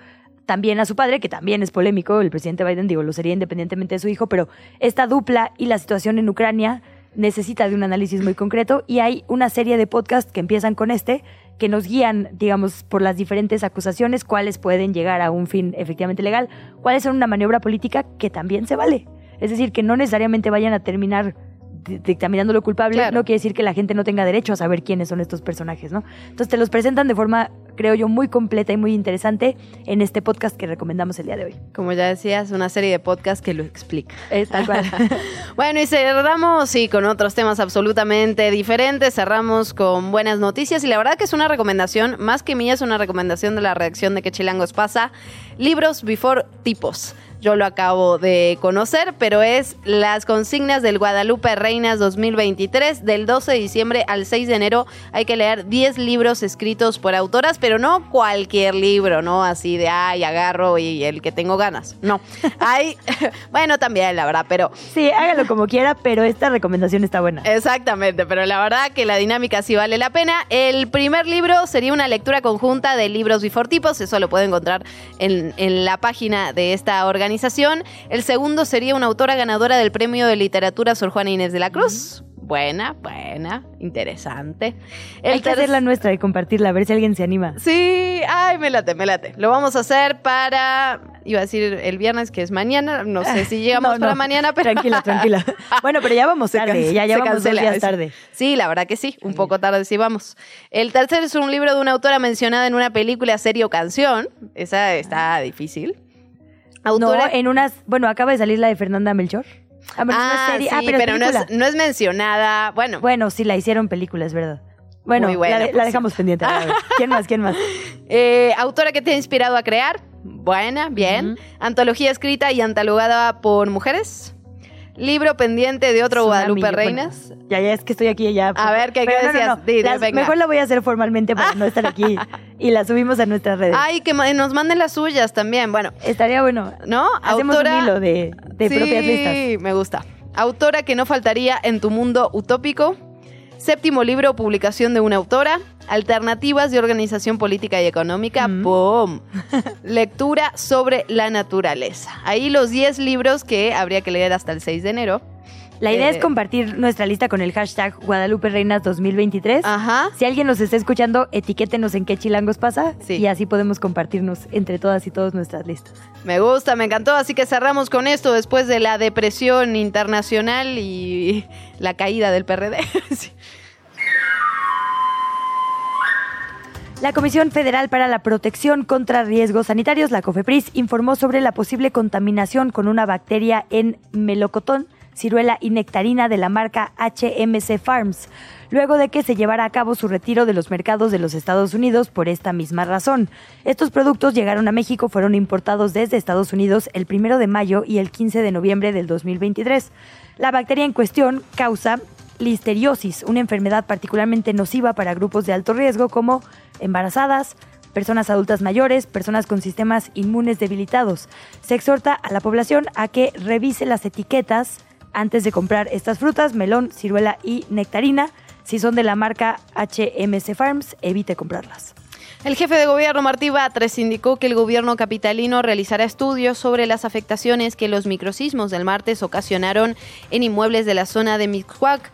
también a su padre, que también es polémico, el presidente Biden, digo, lo sería independientemente de su hijo, pero esta dupla y la situación en Ucrania necesita de un análisis muy concreto y hay una serie de podcasts que empiezan con este, que nos guían, digamos, por las diferentes acusaciones, cuáles pueden llegar a un fin efectivamente legal, cuáles son una maniobra política que también se vale. Es decir, que no necesariamente vayan a terminar dictaminándolo culpable, Claro. no quiere decir que la gente no tenga derecho a saber quiénes son estos personajes, ¿no? Entonces te los presentan de forma, creo yo, muy completa y muy interesante en este podcast que recomendamos el día de hoy. Como ya decías, una serie de podcasts que lo explica. Es tal cual. [laughs] Bueno, y cerramos sí, con otros temas absolutamente diferentes. Cerramos con buenas noticias y la verdad que es una recomendación, más que mía, es una recomendación de la reacción de que Chilangos pasa. Libros Before Tipos. Yo lo acabo de conocer, pero es las consignas del Guadalupe Reinas 2023 del 12 de diciembre al 6 de enero. Hay que leer 10 libros escritos por autoras, pero no cualquier libro, ¿no? Así de, ay, agarro y el que tengo ganas. No. [laughs] Hay, [laughs] bueno, también, la verdad, pero Sí, hágalo como quiera, pero esta recomendación está buena. Exactamente, pero la verdad que la dinámica sí vale la pena. El primer libro sería una lectura conjunta de libros bifortipos, eso lo puede encontrar en, en la página de esta organización. El segundo sería una autora ganadora del premio de literatura Sor Juana Inés de la Cruz. Buena, buena, interesante. El Hay que hacer la nuestra y compartirla, a ver si alguien se anima. Sí, ay, me late, me late. Lo vamos a hacer para, iba a decir el viernes, que es mañana, no sé si [laughs] llegamos No, para mañana, pero... Tranquila, tranquila. [laughs] Bueno, pero ya vamos tarde, ya, ya vamos dos días tarde. Sí, la verdad que sí, un poco tarde sí vamos. El tercero es un libro de una autora mencionada en una película, serie o canción. Esa está difícil. Autora... No, en unas, bueno, acaba de salir la de Fernanda Melchor. Ah, Ah, serie. sí, Ah, pero, es pero no es, no es mencionada. Bueno, Bueno, sí, la hicieron película, es verdad. Bueno, Muy buena, la, de- la dejamos pendiente. A ver, [laughs] ¿Quién más? ¿Quién más? eh, autora que te ha inspirado a crear. Buena, bien. Antología escrita y antalogada por mujeres. Libro pendiente de otro Guadalupe Reinas. bueno, ya, ya es que estoy aquí ya. A ver, ¿qué- qué Pero no, no, decías? no, las- venga. Mejor la voy a hacer formalmente para no estar aquí [laughs] y la subimos a nuestras redes. Ay, que nos manden las suyas también. Bueno, Estaría bueno. ¿no? Hacemos Autora- un hilo de, de sí, propias listas. me gusta. Autora que no faltaría en tu mundo utópico. Séptimo libro, publicación de una autora. Alternativas de organización política y económica. ¡Pum! [laughs] Lectura sobre la naturaleza. Ahí los 10 libros que habría que leer hasta el 6 de enero. La idea Eh, es compartir nuestra lista con el hashtag Guadalupe Reinas 2023. Ajá. Si alguien nos está escuchando, etiquétenos en qué chilangos pasa Sí. y así podemos compartirnos entre todas y todos nuestras listas. Me gusta, me encantó. Así que cerramos con esto después de la depresión internacional y la caída del PRD. [laughs] Sí. La Comisión Federal para la Protección contra Riesgos Sanitarios, la COFEPRIS, informó sobre la posible contaminación con una bacteria en melocotón, ciruela y nectarina de la marca HMC Farms, luego de que se llevara a cabo su retiro de los mercados de los Estados Unidos por esta misma razón. Estos productos llegaron a México, fueron importados desde Estados Unidos el 1 de mayo y el 15 de noviembre del 2023. La bacteria en cuestión causa listeriosis, una enfermedad particularmente nociva para grupos de alto riesgo como embarazadas, personas adultas mayores, personas con sistemas inmunes debilitados. Se exhorta a la población a que revise las etiquetas antes de comprar estas frutas, melón, ciruela y nectarina. Si son de la marca HMC Farms, evite comprarlas. El jefe de gobierno Martí Batres indicó que el gobierno capitalino realizará estudios sobre las afectaciones que los microsismos del martes ocasionaron en inmuebles de la zona de Mixhuac.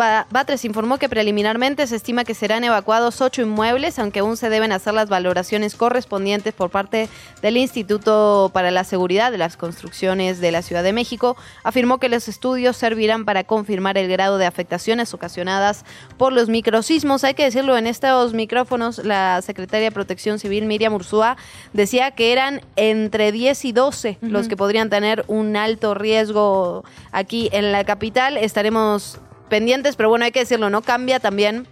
Ba- Batres informó que preliminarmente se estima que serán evacuados ocho inmuebles, aunque aún se deben hacer las valoraciones correspondientes por parte del Instituto para la Seguridad de las Construcciones de la Ciudad de México. Afirmó que los estudios servirán para confirmar el grado de afectaciones ocasionadas por los microsismos. Hay que decirlo, en estos micrófonos la secretaria de Protección Civil, Miriam Ursúa, decía que eran entre 10 y 12 los que podrían tener un alto riesgo aquí en la capital. Estaremos pendientes, pero bueno, hay que decirlo, no cambia también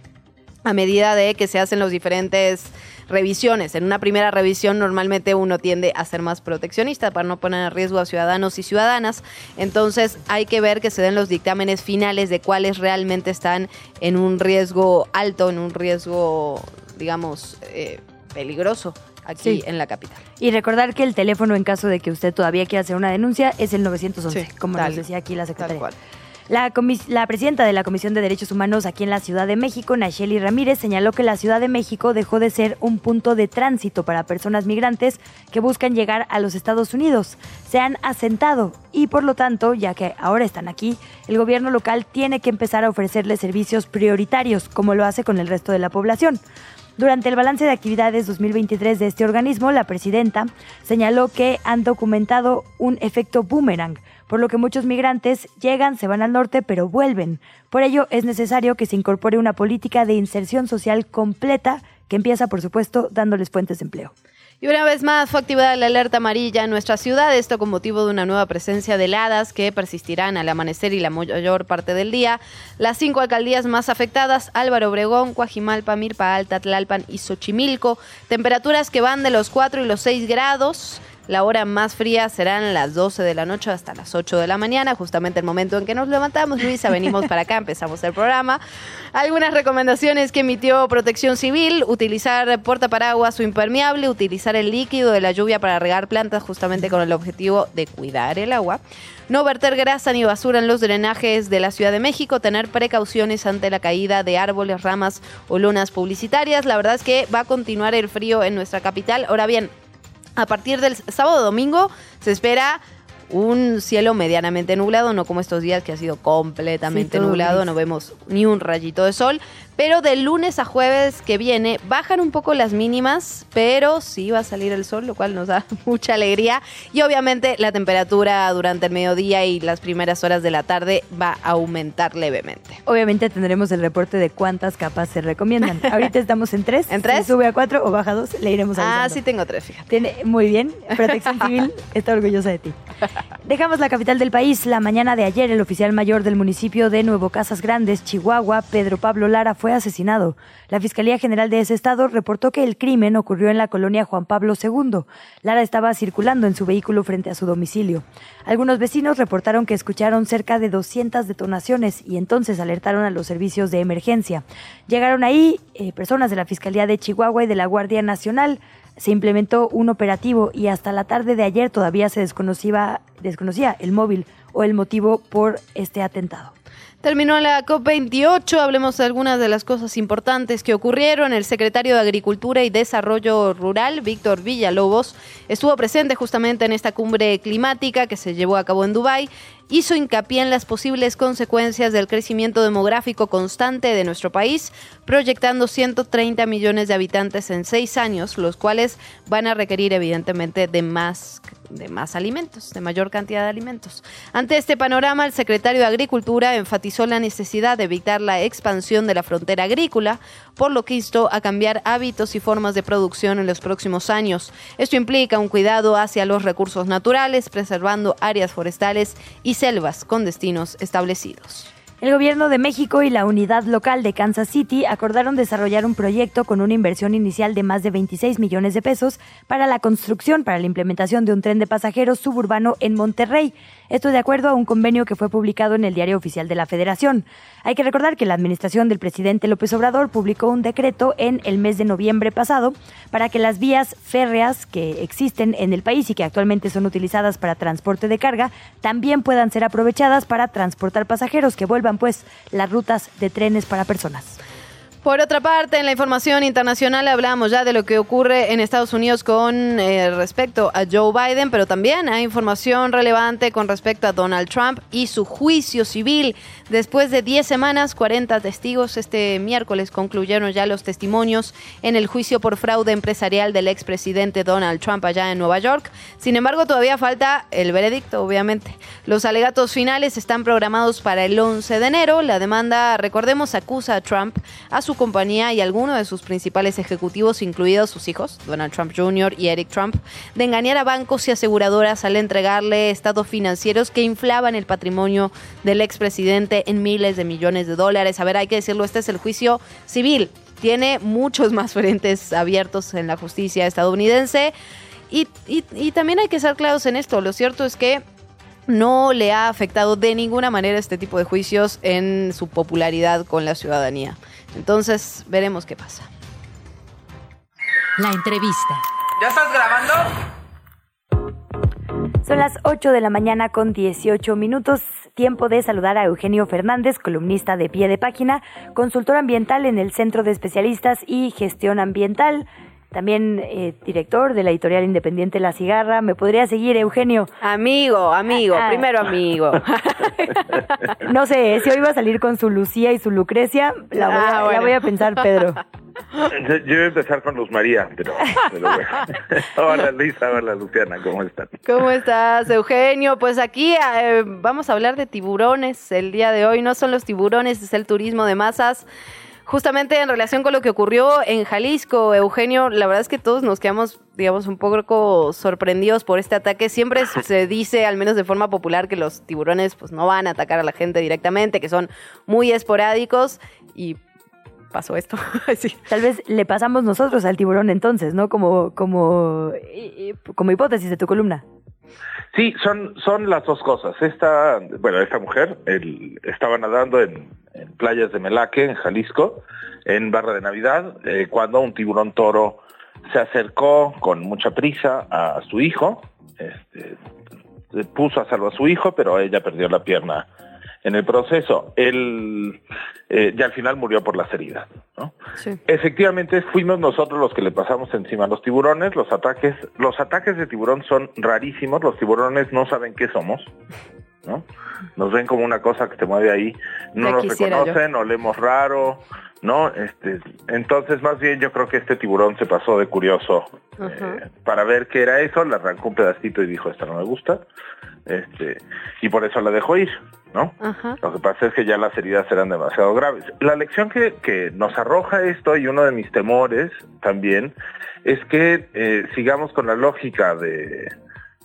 a medida de que se hacen las diferentes revisiones. En una primera revisión normalmente uno tiende a ser más proteccionista para no poner en riesgo a ciudadanos y ciudadanas. Entonces hay que ver que se den los dictámenes finales de cuáles realmente están en un riesgo alto, en un riesgo, digamos, eh, peligroso aquí Sí. en la capital. Y recordar que el teléfono en caso de que usted todavía quiera hacer una denuncia es el 911, Sí, como tal- nos decía aquí la secretaria. cual. La, presidenta de la Comisión de Derechos Humanos aquí en la Ciudad de México, Nacheli Ramírez, señaló que la Ciudad de México dejó de ser un punto de tránsito para personas migrantes que buscan llegar a los Estados Unidos. Se han asentado y por lo tanto, ya que ahora están aquí, el gobierno local tiene que empezar a ofrecerles servicios prioritarios, como lo hace con el resto de la población. Durante el balance de actividades 2023 de este organismo, la presidenta señaló que han documentado un efecto boomerang, por lo que muchos migrantes llegan, se van al norte, pero vuelven. Por ello, es necesario que se incorpore una política de inserción social completa que empieza, por supuesto, dándoles fuentes de empleo. Y una vez más fue activada la alerta amarilla en nuestra ciudad, esto con motivo de una nueva presencia de heladas que persistirán al amanecer y la mayor parte del día. Las cinco alcaldías más afectadas, Álvaro Obregón, Coajimalpa, Mirpa Alta, Tlalpan y Xochimilco, temperaturas que van de los 4 y los 6 grados. La hora más fría serán las 12 de la noche hasta las 8 de la mañana, justamente el momento en que nos levantamos. Luisa, [laughs] venimos para acá, empezamos el programa. Algunas recomendaciones que emitió Protección Civil, utilizar portaparaguas o impermeable, utilizar el líquido de la lluvia para regar plantas justamente con el objetivo de cuidar el agua. No verter grasa ni basura en los drenajes de la Ciudad de México, tener precauciones ante la caída de árboles, ramas o lonas publicitarias. La verdad es que va a continuar el frío en nuestra capital. Ahora bien, a partir del sábado domingo se espera un cielo medianamente nublado, no como estos días que ha sido completamente Sí, nublado, no vemos ni un rayito de sol. Pero de lunes a jueves que viene bajan un poco las mínimas, pero sí va a salir el sol, lo cual nos da [laughs] mucha alegría. Y obviamente la temperatura durante el mediodía y las primeras horas de la tarde va a aumentar levemente. Obviamente tendremos el reporte de cuántas capas se recomiendan. [laughs] Ahorita estamos en tres. ¿En tres? Si sube a cuatro o baja a dos, le iremos avisando. Ah, sí tengo tres, fíjate. Tiene, muy bien. Protección [laughs] Civil está orgullosa de ti. Dejamos la capital del país. La mañana de ayer, el oficial mayor del municipio de Nuevo Casas Grandes, Chihuahua, Pedro Pablo Lara, fue asesinado. La Fiscalía General de ese estado reportó que el crimen ocurrió en la colonia Juan Pablo II. Lara estaba circulando en su vehículo frente a su domicilio. Algunos vecinos reportaron que escucharon cerca de 200 detonaciones y entonces alertaron a los servicios de emergencia. Llegaron ahí eh, personas de la Fiscalía de Chihuahua y de la Guardia Nacional se implementó un operativo y hasta la tarde de ayer todavía se desconocía el móvil o el motivo por este atentado. Terminó la COP28, hablemos de algunas de las cosas importantes que ocurrieron. El secretario de Agricultura y Desarrollo Rural, Víctor Villalobos, estuvo presente justamente en esta cumbre climática que se llevó a cabo en Dubái. Hizo hincapié en las posibles consecuencias del crecimiento demográfico constante de nuestro país, proyectando 130 millones de habitantes en seis años, los cuales van a requerir evidentemente de más de más alimentos, de mayor cantidad de alimentos. Ante este panorama, el secretario de Agricultura enfatizó la necesidad de evitar la expansión de la frontera agrícola, por lo que instó a cambiar hábitos y formas de producción en los próximos años. Esto implica un cuidado hacia los recursos naturales, preservando áreas forestales y selvas con destinos establecidos. El gobierno de México y la unidad local de Kansas City acordaron desarrollar un proyecto con una inversión inicial de más de 26 millones de pesos para la construcción, para la implementación de un tren de pasajeros suburbano en Monterrey. Esto de acuerdo a un convenio que fue publicado en el Diario Oficial de la Federación. Hay que recordar que la administración del presidente López Obrador publicó un decreto en el mes de noviembre pasado para que las vías férreas que existen en el país y que actualmente son utilizadas para transporte de carga también puedan ser aprovechadas para transportar pasajeros que vuelvan pues las rutas de trenes para personas. Por otra parte, en la información internacional hablamos ya de lo que ocurre en Estados Unidos con eh, respecto a Joe Biden, pero también hay información relevante con respecto a Donald Trump y su juicio civil. Después de 10 semanas, 40 testigos este miércoles concluyeron ya los testimonios en el juicio por fraude empresarial del expresidente Donald Trump allá en Nueva York. Sin embargo, todavía falta el veredicto, obviamente. Los alegatos finales están programados para el 11 de enero. La demanda, recordemos, acusa a Trump, a su compañía y algunos de sus principales ejecutivos, incluidos sus hijos, Donald Trump Jr. y Eric Trump, de engañar a bancos y aseguradoras al entregarle estados financieros que inflaban el patrimonio del expresidente en miles de millones de dólares. A ver, hay que decirlo, este es el juicio civil. Tiene muchos más frentes abiertos en la justicia estadounidense. Y- y también hay que ser claros en esto. Lo cierto es que no le ha afectado de ninguna manera este tipo de juicios en su popularidad con la ciudadanía. Entonces, veremos qué pasa. La entrevista. ¿Ya estás grabando? Son las 8 de la mañana con 18 minutos. Tiempo de saludar a Eugenio Fernández, columnista de pie de página, consultor ambiental en el Centro de Especialistas y Gestión Ambiental. También eh, director de la editorial independiente La Cigarra. ¿Me podría seguir, Eugenio? Amigo, amigo, Ah. primero amigo. [laughs] No sé, si hoy va a salir con su Lucía y su Lucrecia, la voy a, Ah, la bueno. voy a pensar, Pedro. Yo yo voy a empezar con Luz María, pero, pero bueno. [laughs] Hola Luisa, hola Luciana, ¿cómo están? ¿Cómo estás, Eugenio? Pues aquí eh, vamos a hablar de tiburones el día de hoy. No son los tiburones, es el turismo de masas. Justamente en relación con lo que ocurrió en Jalisco, Eugenio, la verdad es que todos nos quedamos, digamos, un poco sorprendidos por este ataque. Siempre [laughs] se dice, al menos de forma popular, que los tiburones pues no van a atacar a la gente directamente, que son muy esporádicos y pasó esto. [laughs] Sí. Tal vez le pasamos nosotros al tiburón entonces, ¿no? Como, como, como hipótesis de tu columna. Sí, son, son las dos cosas. Esta, bueno, esta mujer el- estaba nadando en, playas de Melaque, en Jalisco, en Barra de Navidad, eh, cuando un tiburón toro se acercó con mucha prisa a su hijo, este, puso a salvo a su hijo, pero ella perdió la pierna en el proceso. Él eh, ya al final murió por las heridas. ¿no? Efectivamente, fuimos nosotros los que le pasamos encima a los tiburones. Los ataques, los ataques de tiburón son rarísimos. Los tiburones no saben qué somos, ¿no? Nos ven como una cosa que te mueve ahí. No nos yo. reconocen, olemos raro, ¿no? Este, entonces, más bien, yo creo que este tiburón se pasó de curioso eh, para ver qué era eso. Le arrancó un pedacito y dijo, esta no me gusta. Este, y por eso la dejó ir, ¿no? Ajá. Lo que pasa es que ya las heridas eran demasiado graves. La lección que, que nos arroja esto y uno de mis temores también es que eh, sigamos con la lógica de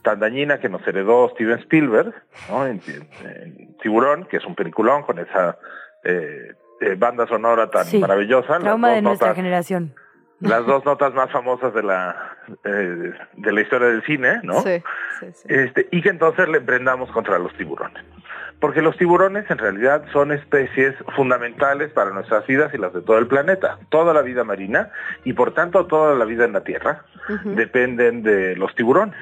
tan dañina que nos heredó Steven Spielberg, ¿no? En, en- Tiburón, que es un peliculón con esa eh, eh, banda sonora tan Sí, maravillosa. Trauma de nuestra notas- generación. las dos [laughs] notas más famosas de la eh, de la historia del cine, ¿no? Sí, sí, sí. Este, y que entonces le emprendamos contra los tiburones. Porque los tiburones en realidad son especies fundamentales para nuestras vidas y las de todo el planeta. Toda la vida marina y por tanto toda la vida en la Tierra dependen de los tiburones.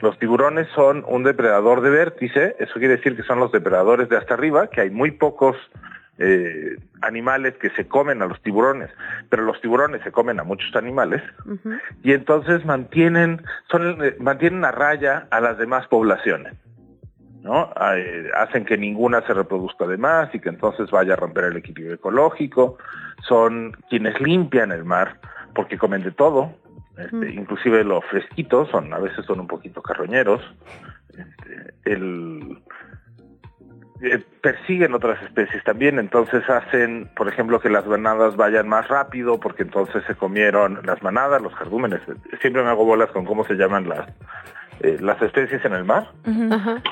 Los tiburones son un depredador de vértice, eso quiere decir que son los depredadores de hasta arriba, que hay muy pocos eh, animales que se comen a los tiburones, pero los tiburones se comen a muchos animales y entonces mantienen, son, eh, mantienen a raya a las demás poblaciones. ¿No? Hacen que ninguna se reproduzca de más y que entonces vaya a romper el equilibrio ecológico. Son quienes limpian el mar porque comen de todo, este, inclusive los fresquitos, son, a veces son un poquito carroñeros. Este, el, eh, persiguen otras especies también, entonces hacen, por ejemplo, que las manadas vayan más rápido, porque entonces se comieron las manadas, los cardúmenes. Siempre me hago bolas con cómo se llaman las, eh, las especies en el mar.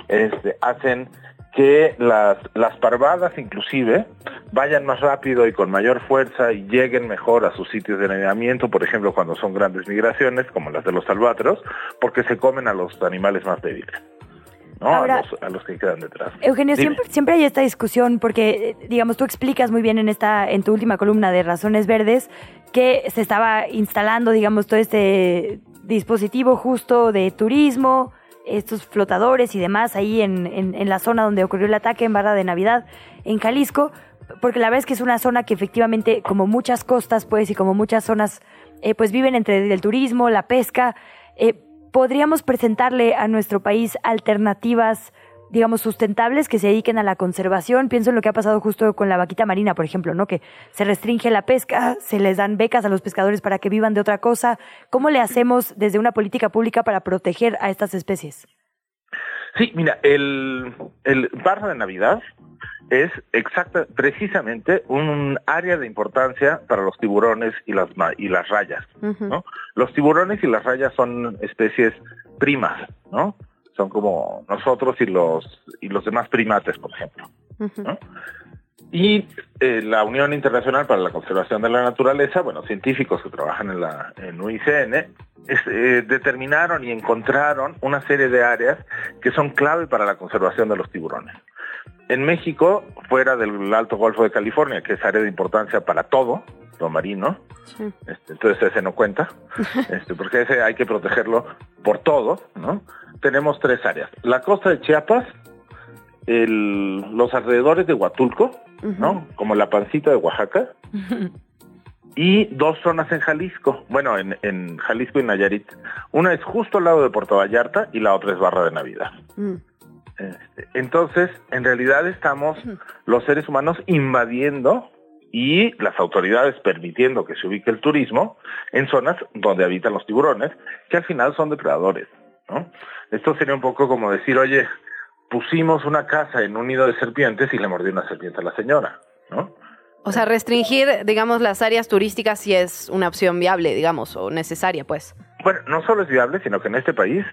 Este, hacen que las, las parvadas inclusive vayan más rápido y con mayor fuerza y lleguen mejor a sus sitios de anidamiento, por ejemplo, cuando son grandes migraciones, como las de los albatros, porque se comen a los animales más débiles. ¿no? Ahora- a, los, a los que quedan detrás. Eugenio, siempre, siempre hay esta discusión porque, eh, digamos, tú explicas muy bien en esta, en tu última columna de Razones Verdes que se estaba instalando, digamos, todo este dispositivo justo de turismo, estos flotadores y demás ahí en, en- la zona donde ocurrió el ataque en Barra de Navidad, en Jalisco, porque la verdad es que es una zona que efectivamente, como muchas costas, pues, y como muchas zonas, eh, pues viven entre el turismo, la pesca, eh, podríamos presentarle a nuestro país alternativas, digamos, sustentables que se dediquen a la conservación. Pienso en lo que ha pasado justo con la vaquita marina, por ejemplo, ¿no? Que se restringe la pesca, se les dan becas a los pescadores para que vivan de otra cosa. ¿Cómo le hacemos desde una política pública para proteger a estas especies? Sí, mira, el, el Barra de Navidad es exacta, precisamente un área de importancia para los tiburones y las y las rayas. ¿no? Los tiburones y las rayas son especies primas, ¿no? Son como nosotros y los y los demás primates, por ejemplo. ¿no? Y eh, la Unión Internacional para la Conservación de la Naturaleza, bueno, científicos que trabajan en la en UICN, es- eh, determinaron y encontraron una serie de áreas que son clave para la conservación de los tiburones. En México, fuera del Alto Golfo de California, que es área de importancia para todo, lo marino, este, entonces ese no cuenta, [laughs] este, porque ese hay que protegerlo por todo, ¿no? Tenemos tres áreas. La costa de Chiapas, el- los alrededores de Huatulco, ¿no? Como la pancita de Oaxaca, [laughs] y dos zonas en Jalisco, bueno, en, en Jalisco y Nayarit. Una es justo al lado de Puerto Vallarta y la otra es Barra de Navidad. Este, Entonces, en realidad estamos los seres humanos invadiendo y las autoridades permitiendo que se ubique el turismo en zonas donde habitan los tiburones, que al final son depredadores. ¿no? Esto sería un poco como decir, oye, pusimos una casa en un nido de serpientes y le mordió una serpiente a la señora. ¿no? O sea, restringir, digamos, las áreas turísticas sí es una opción viable, digamos, o necesaria, pues. Bueno, no solo es viable, sino que en este país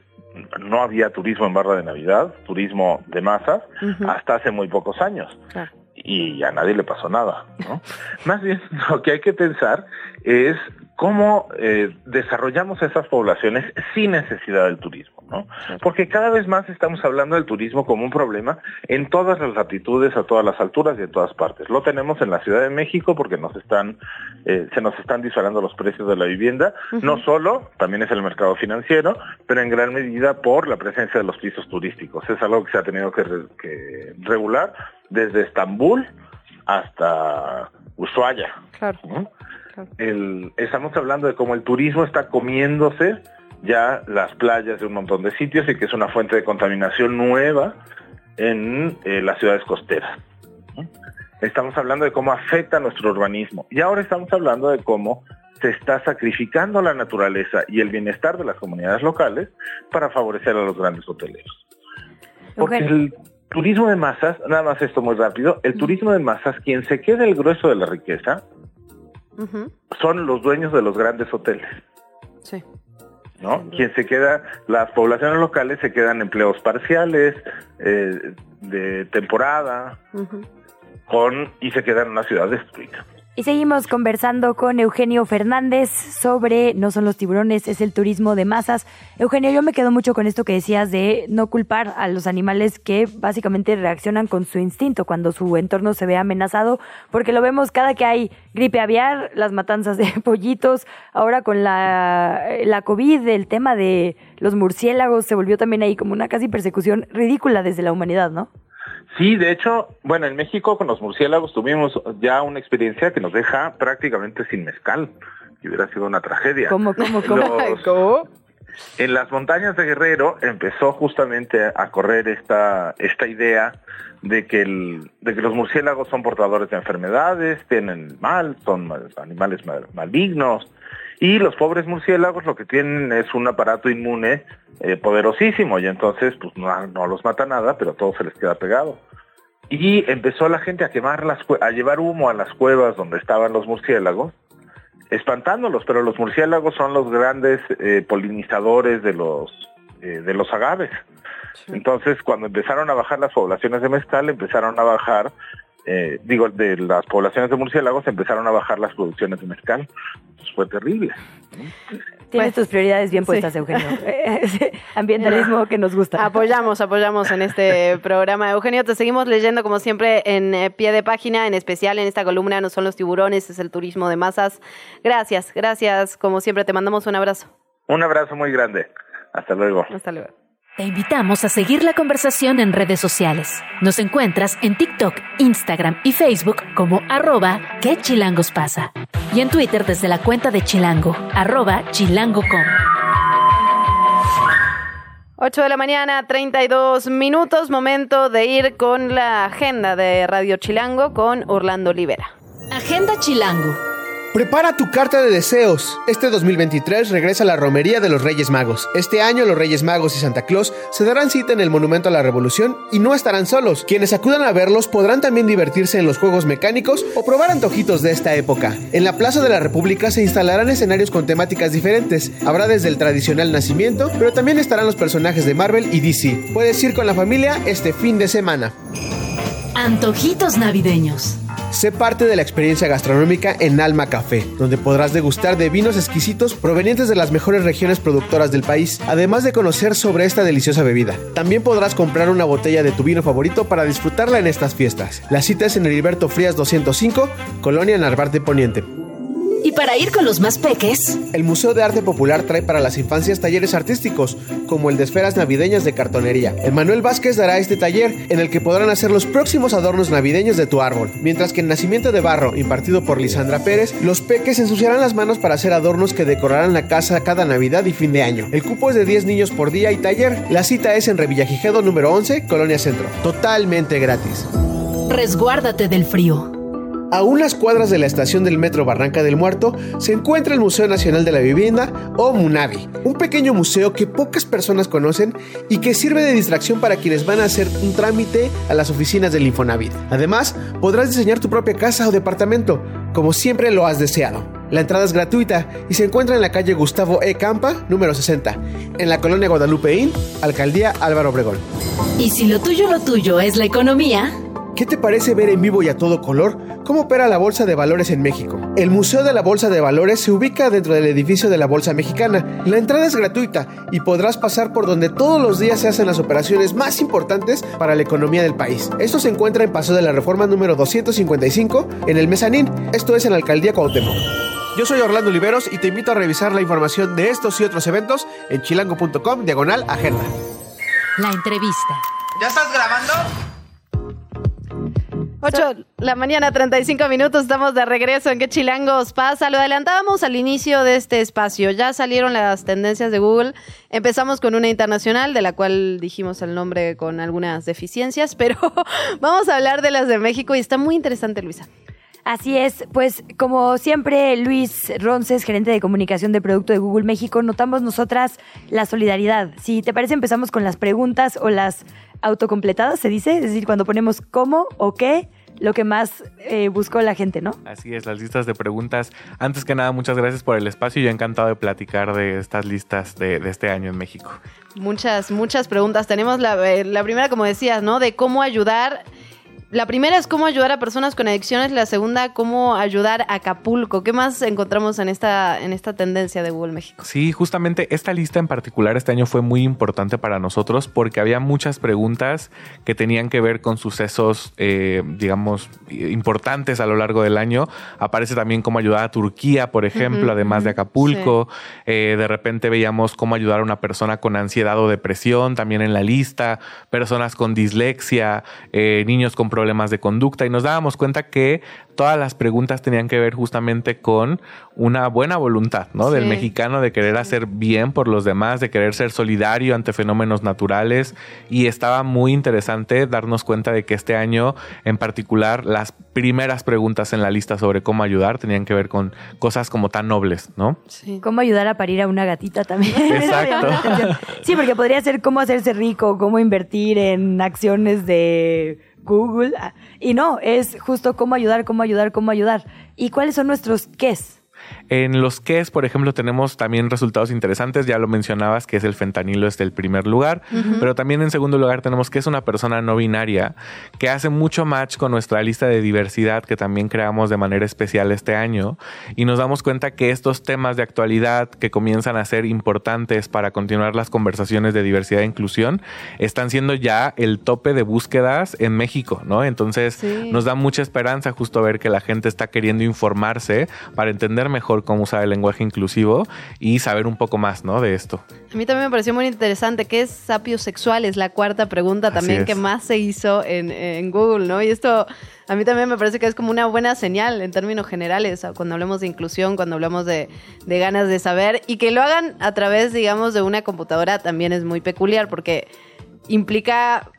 no había turismo en Barra de Navidad, turismo de masas, hasta hace muy pocos años. Claro. Y a nadie le pasó nada. ¿no? [laughs] Más bien, lo que hay que pensar es cómo eh, desarrollamos esas poblaciones sin necesidad del turismo. ¿no? Porque cada vez más estamos hablando del turismo como un problema en todas las latitudes, a todas las alturas y en todas partes. Lo tenemos en la Ciudad de México porque nos están, eh, se nos están disparando los precios de la vivienda, no solo, también es el mercado financiero, pero en gran medida por la presencia de los pisos turísticos. Es algo que se ha tenido que, re- que regular desde Estambul hasta Ushuaia. Claro. ¿no? El- estamos hablando de cómo el turismo está comiéndose ya las playas de un montón de sitios y que es una fuente de contaminación nueva en eh, las ciudades costeras. Estamos hablando de cómo afecta nuestro urbanismo y ahora estamos hablando de cómo se está sacrificando la naturaleza y el bienestar de las comunidades locales para favorecer a los grandes hoteleros. Porque el turismo de masas, nada más esto muy rápido, el turismo de masas, quien se queda el grueso de la riqueza, son los dueños de los grandes hoteles. Sí. ¿no? Quien se queda, las poblaciones locales se quedan empleos parciales, eh, de temporada, con y se quedan en una ciudad destruida. Y seguimos conversando con Eugenio Fernández sobre no son los tiburones, es el turismo de masas. Eugenio, yo me quedo mucho con esto que decías de no culpar a los animales que básicamente reaccionan con su instinto cuando su entorno se ve amenazado, porque lo vemos cada que hay gripe aviar, las matanzas de [laughs] pollitos, ahora con la, la COVID, el tema de los murciélagos se volvió también ahí como una casi persecución ridícula desde la humanidad, ¿no? Sí, de hecho, bueno, en México con los murciélagos tuvimos ya una experiencia que nos deja prácticamente sin mezcal, que hubiera sido una tragedia. ¿Cómo, cómo, cómo? Los- [laughs] En las montañas de Guerrero empezó justamente a correr esta, esta idea de que, el, de que los murciélagos son portadores de enfermedades, tienen mal, son mal- animales mal- malignos, y los pobres murciélagos lo que tienen es un aparato inmune eh, poderosísimo, y entonces pues no, no los mata nada, pero todo se les queda pegado. y empezó la gente a quemar las a llevar humo a las cuevas donde estaban los murciélagos, espantándolos, pero los murciélagos son los grandes eh, polinizadores de los eh, de los agaves. Entonces, cuando empezaron a bajar las poblaciones de mezcal, empezaron a bajar, eh, digo, de las poblaciones de murciélagos, empezaron a bajar las producciones de mezcal. Entonces, fue terrible. Tienes tus prioridades bien puestas, Eugenio. [laughs] [laughs] Ambientalismo que nos gusta. Apoyamos, apoyamos en este [laughs] programa. Eugenio, te seguimos leyendo como siempre en eh, pie de página, en especial en esta columna No son los tiburones, es el turismo de masas. Gracias, gracias. Como siempre, te mandamos un abrazo. Un abrazo muy grande. Hasta luego. Hasta luego. Te invitamos a seguir la conversación en redes sociales. Nos encuentras en TikTok, Instagram y Facebook como arroba que chilangos pasa. Y en Twitter desde la cuenta de Chilango, arroba chilango.com. 8 de la mañana, 32 minutos, momento de ir con la agenda de Radio Chilango con Orlando Olivera. Agenda Chilango. Prepara tu carta de deseos. Este 2023 regresa la romería de los Reyes Magos. Este año los Reyes Magos y Santa Claus se darán cita en el Monumento a la Revolución y no estarán solos. Quienes acudan a verlos podrán también divertirse en los juegos mecánicos o probar antojitos de esta época. En la Plaza de la República se instalarán escenarios con temáticas diferentes. Habrá desde el tradicional nacimiento, pero también estarán los personajes de Marvel y DC. Puedes ir con la familia este fin de semana. Antojitos navideños. Sé parte de la experiencia gastronómica en Alma Café, donde podrás degustar de vinos exquisitos provenientes de las mejores regiones productoras del país, además de conocer sobre esta deliciosa bebida. También podrás comprar una botella de tu vino favorito para disfrutarla en estas fiestas. La cita es en Heriberto Frías 205, Colonia Narvarte Poniente. Y para ir con los más peques, El Museo de Arte Popular trae para las infancias talleres artísticos, como el de esferas navideñas de cartonería. Emanuel Vázquez dará este taller en el que podrán hacer los próximos adornos navideños de tu árbol, mientras que en Nacimiento de Barro, impartido por Lisandra Pérez, los peques ensuciarán las manos para hacer adornos que decorarán la casa cada Navidad y fin de año. El cupo es de 10 niños por día y taller. La cita es en Revillagigedo número 11, Colonia Centro. Totalmente gratis. resguárdate del frío. A unas cuadras de la estación del metro Barranca del Muerto se encuentra el Museo Nacional de la Vivienda o MUNAVI, un pequeño museo que pocas personas conocen y que sirve de distracción para quienes van a hacer un trámite a las oficinas del Infonavit. Además, podrás diseñar tu propia casa o departamento, como siempre lo has deseado. La entrada es gratuita y se encuentra en la calle Gustavo E. Campa, número 60, en la colonia Guadalupeín, Alcaldía Álvaro Obregón. Y si lo tuyo, lo tuyo es la economía, ¿Qué te parece ver en vivo y a todo color cómo opera la Bolsa de Valores en México? El Museo de la Bolsa de Valores se ubica dentro del edificio de la Bolsa Mexicana. La entrada es gratuita y podrás pasar por donde todos los días se hacen las operaciones más importantes para la economía del país. Esto se encuentra en Paso de la Reforma número 255 en el Mezanín. Esto es en la Alcaldía Cuauhtémoc. Yo soy Orlando Oliveros y te invito a revisar la información de estos y otros eventos en chilango.com diagonal agenda. la entrevista. ¿Ya estás grabando? 8 la mañana, 35 minutos, estamos de regreso en ¿Qué chilangos pasa? Lo adelantábamos al inicio de este espacio, ya salieron las tendencias de Google, empezamos con una internacional de la cual dijimos el nombre con algunas deficiencias, [laughs] pero vamos a hablar de las de México y está muy interesante, Luisa. Así es, pues como siempre, Luis Ronces, gerente de comunicación de producto de Google México, notamos nosotras la solidaridad. Si te parece, empezamos con las preguntas o las autocompletadas, se dice, es decir, cuando ponemos cómo o qué, lo que más eh, buscó la gente, ¿no? Así es, las listas de preguntas. Antes que nada, muchas gracias por el espacio y yo encantado de platicar de estas listas de, de este año en México. Muchas, muchas preguntas. Tenemos la, eh, la primera, como decías, ¿no? De cómo ayudar. La primera es cómo ayudar a personas con adicciones, la segunda, cómo ayudar a Acapulco. ¿Qué más encontramos en esta, en esta tendencia de Google México? Sí, justamente esta lista en particular este año fue muy importante para nosotros porque había muchas preguntas que tenían que ver con sucesos, eh, digamos, importantes a lo largo del año. Aparece también cómo ayudar a Turquía, por ejemplo, además de Acapulco. Eh, de repente veíamos cómo ayudar a una persona con ansiedad o depresión también en la lista, personas con dislexia, eh, niños con problemas de conducta y nos dábamos cuenta que todas las preguntas tenían que ver justamente con una buena voluntad, ¿no? Del Sí. mexicano de querer hacer bien por los demás, de querer ser solidario ante fenómenos naturales y estaba muy interesante darnos cuenta de que este año en particular las primeras preguntas en la lista sobre cómo ayudar tenían que ver con cosas como tan nobles, ¿no? ¿Cómo ayudar a parir a una gatita también? [laughs] Exacto. [laughs] sí, porque podría ser cómo hacerse rico, cómo invertir en acciones de Google. ah, Y no, es justo cómo ayudar, cómo ayudar, cómo ayudar. ¿Y cuáles son nuestros qués? En los QES, por ejemplo, tenemos también resultados interesantes. Ya lo mencionabas, que es el fentanilo es el primer lugar. Pero también en segundo lugar tenemos que es una persona no binaria que hace mucho match con nuestra lista de diversidad que también creamos de manera especial este año. Y nos damos cuenta que estos temas de actualidad que comienzan a ser importantes para continuar las conversaciones de diversidad e inclusión están siendo ya el tope de búsquedas en México, ¿no? Entonces Sí. nos da mucha esperanza justo ver que la gente está queriendo informarse para entender mejor cómo usar el lenguaje inclusivo y saber un poco más, ¿no? De esto. A mí también me pareció muy interesante. ¿Qué es sapio sexual? Es la cuarta pregunta también es. que más se hizo en, en Google, ¿no? Y esto a mí también me parece que es como una buena señal en términos generales, cuando hablamos de inclusión, cuando hablamos de, de ganas de saber y que lo hagan a través, digamos, de una computadora también es muy peculiar porque implica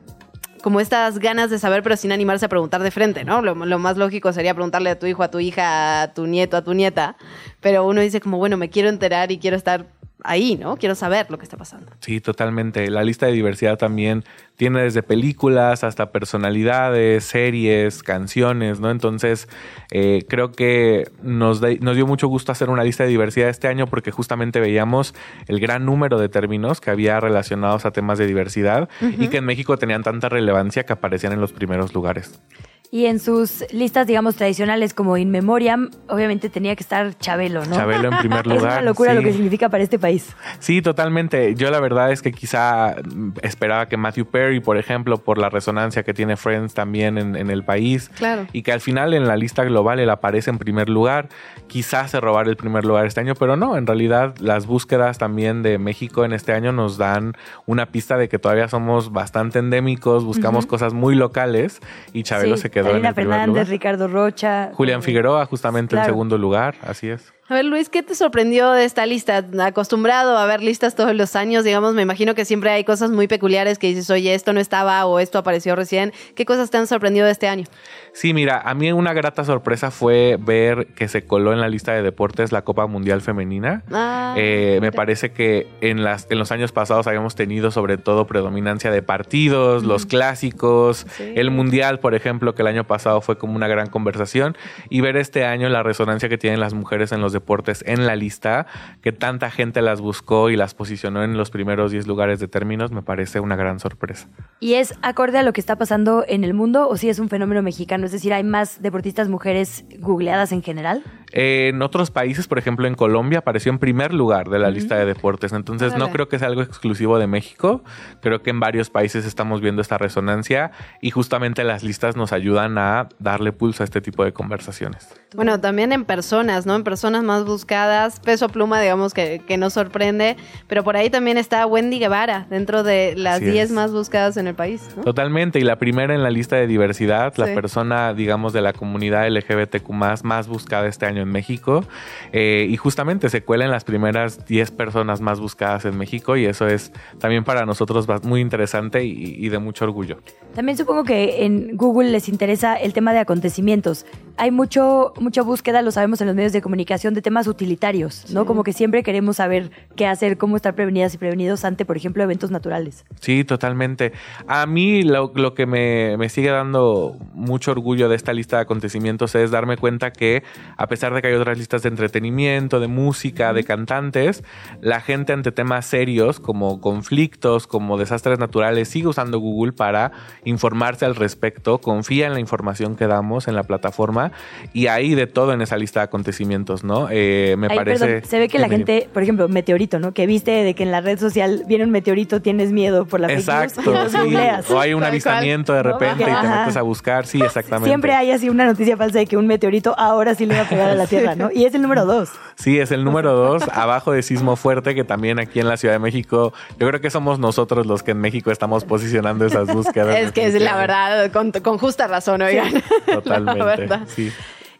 como estas ganas de saber, pero sin animarse a preguntar de frente, ¿no? Lo, lo más lógico sería preguntarle a tu hijo, a tu hija, a tu nieto, a tu nieta, pero uno dice como, bueno, me quiero enterar y quiero estar ahí, ¿no? Quiero saber lo que está pasando. Sí, totalmente. La lista de diversidad también tiene desde películas hasta personalidades, series, canciones, ¿no? Entonces, eh, creo que nos, de- nos dio mucho gusto hacer una lista de diversidad este año porque justamente veíamos el gran número de términos que había relacionados a temas de diversidad y que en México tenían tanta relevancia que aparecían en los primeros lugares. Y en sus listas, digamos, tradicionales como In Memoriam, obviamente tenía que estar Chabelo, ¿no? Chabelo en primer [laughs] Es una lugar, locura lo sí. que significa para este país. Sí, totalmente. Yo la verdad es que quizá mm, esperaba que Matthew Perry, por ejemplo, por la resonancia que tiene Friends también en, en el país, Claro. y que al final en la lista global él aparece en primer lugar, quizás se robar el primer lugar este año, pero no, en realidad las búsquedas también de México en este año nos dan una pista de que todavía somos bastante endémicos, buscamos cosas muy locales y Chabelo Sí, se quedó en Karina el Fernández, lugar. Ricardo Rocha. Julián Figueroa justamente en Claro. segundo lugar, así es. A ver, Luis, ¿qué te sorprendió de esta lista? Acostumbrado a ver listas todos los años, digamos, me imagino que siempre hay cosas muy peculiares que dices, oye, esto no estaba o esto apareció recién. ¿Qué cosas te han sorprendido de este año? Sí, mira, a mí una grata sorpresa fue ver que se coló en la lista de deportes la Copa Mundial Femenina. Ah, Eh, me parece que en, las, en los años pasados habíamos tenido sobre todo predominancia de partidos, los clásicos, el Mundial, por ejemplo, que el año pasado fue como una gran conversación, y ver este año la resonancia que tienen las mujeres en los deportes en la lista, que tanta gente las buscó y las posicionó en los primeros 10 lugares de términos, me parece una gran sorpresa. ¿Y es acorde a lo que está pasando en el mundo o si es un fenómeno mexicano? Es decir, ¿hay más deportistas mujeres googleadas en general? En otros países, por ejemplo en Colombia, apareció en primer lugar de la lista de deportes. Entonces no creo que sea algo exclusivo de México. Creo que en varios países estamos viendo esta resonancia y justamente las listas nos ayudan a darle pulso a este tipo de conversaciones. Bueno, también en personas, ¿no? En personas más buscadas, peso pluma, digamos, que, que nos sorprende, pero por ahí también está Wendy Guevara, dentro de las Así 10 es. más buscadas en el país, ¿no? Totalmente. Y la primera en la lista de diversidad, la Sí. persona, digamos, de la comunidad LGBTQ más buscada este año en México. Eh, y justamente se cuela en las primeras 10 personas más buscadas en México. Y eso es también para nosotros muy interesante y- y de mucho orgullo. También supongo que en Google les interesa el tema de acontecimientos. Hay mucho, mucha búsqueda, lo sabemos en los medios de comunicación, de temas utilitarios, ¿no? Sí. Como que siempre queremos saber qué hacer, cómo estar prevenidas y prevenidos ante, por ejemplo, eventos naturales. Sí, totalmente. A mí lo, lo que me, me sigue dando mucho orgullo de esta lista de acontecimientos es darme cuenta que a pesar de que hay otras listas de entretenimiento, de música, de cantantes, la gente ante temas serios como conflictos, como desastres naturales, sigue usando Google para informarse al respecto, confía en la información que damos en la plataforma y hay de todo en esa lista de acontecimientos, ¿no? Eh, me Ay, parece... perdón, se ve que la gente, por ejemplo, meteorito, ¿no? Que viste de que en la red social viene un meteorito, tienes miedo por la news, Exacto, sí. googleas. O hay un Tal cual. avistamiento de ¿No? repente y te metes a buscar, sí, [laughs] exactamente. Siempre hay así una noticia falsa de que un meteorito ahora sí le va a pegar a la Tierra, ¿no? Y es el número dos. Sí, es el número dos, abajo de Sismo Fuerte, que también aquí en la Ciudad de México, yo creo que somos nosotros los que en México estamos posicionando esas búsquedas. Es que es la verdad, con, con justa razón, oigan. [laughs] La Totalmente. verdad. Sí.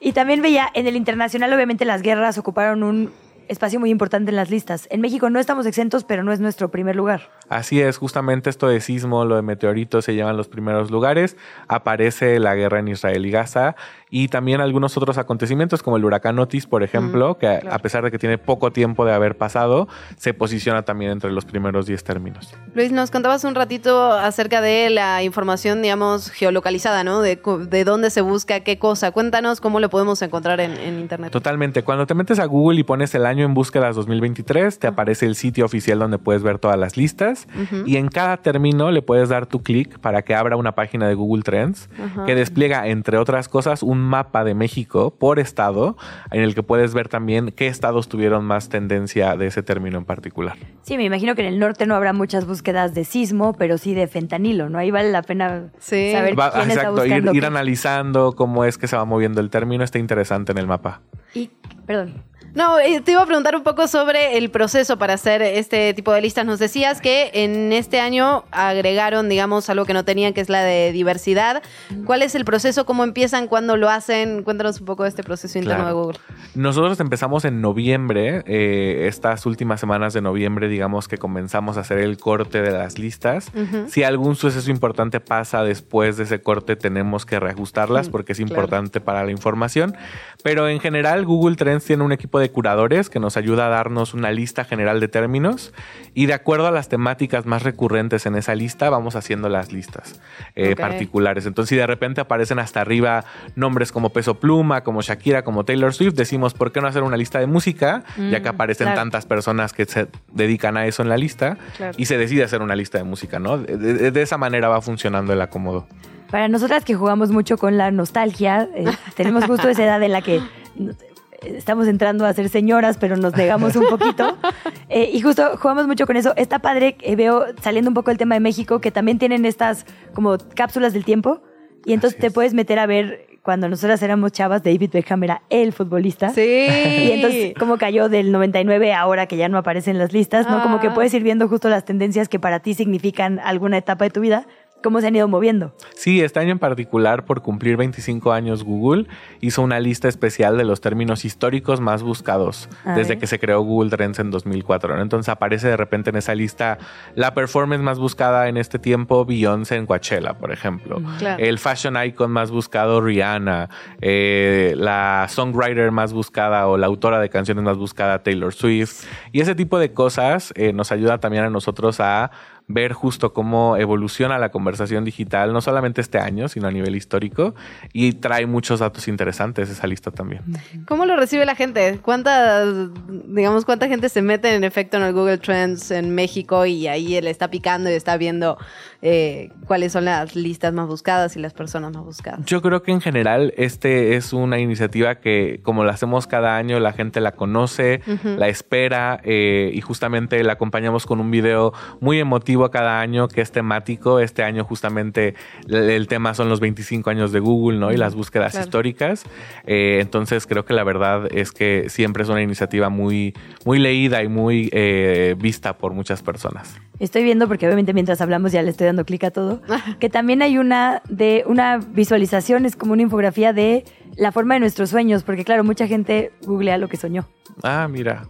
Y también veía, en el internacional, obviamente las guerras ocuparon un espacio muy importante en las listas. En México no estamos exentos, pero no es nuestro primer lugar. Así es, justamente esto de sismo, lo de meteoritos se llevan los primeros lugares. Aparece la guerra en Israel y Gaza y también algunos otros acontecimientos como el huracán Otis, por ejemplo, que a pesar de que tiene poco tiempo de haber pasado, se posiciona también entre los primeros 10 términos. Luis, nos contabas un ratito acerca de la información, digamos, geolocalizada, ¿no? De, de dónde se busca qué cosa. Cuéntanos cómo lo podemos encontrar en, en Internet. Totalmente. Cuando te metes a Google y pones el año en búsquedas 2023, te aparece el sitio oficial donde puedes ver todas las listas y en cada término le puedes dar tu clic para que abra una página de Google Trends que despliega, entre otras cosas, un mapa de México por estado en el que puedes ver también qué estados tuvieron más tendencia de ese término en particular. Sí, me imagino que en el norte no habrá muchas búsquedas de sismo, pero sí de fentanilo, ¿no? Ahí vale la pena saber Va- quién exacto, ir, buscando. ir analizando cómo es que se va moviendo el término está interesante en el mapa. Y, perdón. No, eh, te iba a preguntar un poco sobre el proceso para hacer este tipo de listas. Nos decías que en este año agregaron, digamos, algo que no tenían, que es la de diversidad. ¿Cuál es el proceso? ¿Cómo empiezan? ¿Cuándo lo hacen? Cuéntanos un poco de este proceso interno Claro. de Google. Nosotros empezamos en noviembre, eh, estas últimas semanas de noviembre, digamos que comenzamos a hacer el corte de las listas. Ujú. Si algún suceso importante pasa después de ese corte, tenemos que reajustarlas Mm, porque es claro. importante para la información. Pero en general, Google Trends tiene un equipo de curadores que nos ayuda a darnos una lista general de términos y de acuerdo a las temáticas más recurrentes en esa lista, vamos haciendo las listas eh, particulares. Entonces, si de repente aparecen hasta arriba nombres como Peso Pluma, como Shakira, como Taylor Swift, decimos, ¿por qué no hacer una lista de música? ya que Mm, aparecen claro. tantas personas que se dedican a eso en la lista Claro. y se decide hacer una lista de música, ¿no? De, de- de esa manera va funcionando el acomodo. Para nosotras que jugamos mucho con la nostalgia, eh, tenemos justo esa edad en la que estamos entrando a ser señoras, pero nos negamos un poquito. [laughs] Eh, y justo jugamos mucho con eso. Está padre, eh, veo saliendo un poco el tema de México, que también tienen estas como cápsulas del tiempo. Y entonces te puedes meter a ver cuando nosotras éramos chavas, David Beckham era el futbolista. Sí. [laughs] Y entonces cómo cayó del 99 ahora que ya no aparece en las listas, ¿no? Como que Ah. puedes ir viendo justo las tendencias que para ti significan alguna etapa de tu vida, cómo se han ido moviendo. Sí, este año en particular, por cumplir 25 años, Google hizo una lista especial de los términos históricos más buscados A desde ver. que se creó Google Trends en 2004. ¿no? Entonces aparece de repente en esa lista la performance más buscada en este tiempo, Beyoncé en Coachella, por ejemplo. Claro. El fashion icon más buscado, Rihanna. Eh, la songwriter más buscada o la autora de canciones más buscada, Taylor Swift. Y ese tipo de cosas eh, nos ayuda también a nosotros a ver justo cómo evoluciona la conversación digital, no solamente este año, sino a nivel histórico, y trae muchos datos interesantes esa lista también. ¿Cómo lo recibe la gente? ¿Cuánta, digamos, cuánta gente se mete en efecto en el Google Trends en México y ahí él está picando y está viendo eh, cuáles son las listas más buscadas y las personas más buscadas? Yo creo que en general este es una iniciativa que como la hacemos cada año, la gente la conoce, la espera eh, y justamente la acompañamos con un video muy emotivo cada año que es temático. Este año justamente el, el tema son los 25 años de Google ¿no? y las búsquedas Claro. históricas. Eh, entonces creo que la verdad es que siempre es una iniciativa muy, muy leída y muy vista por muchas personas. Estoy viendo, porque obviamente mientras hablamos ya le estoy dando clic a todo, [laughs] que también hay una de una visualización, es como una infografía de la forma de nuestros sueños, porque claro, mucha gente googlea lo que soñó. Ah, mira.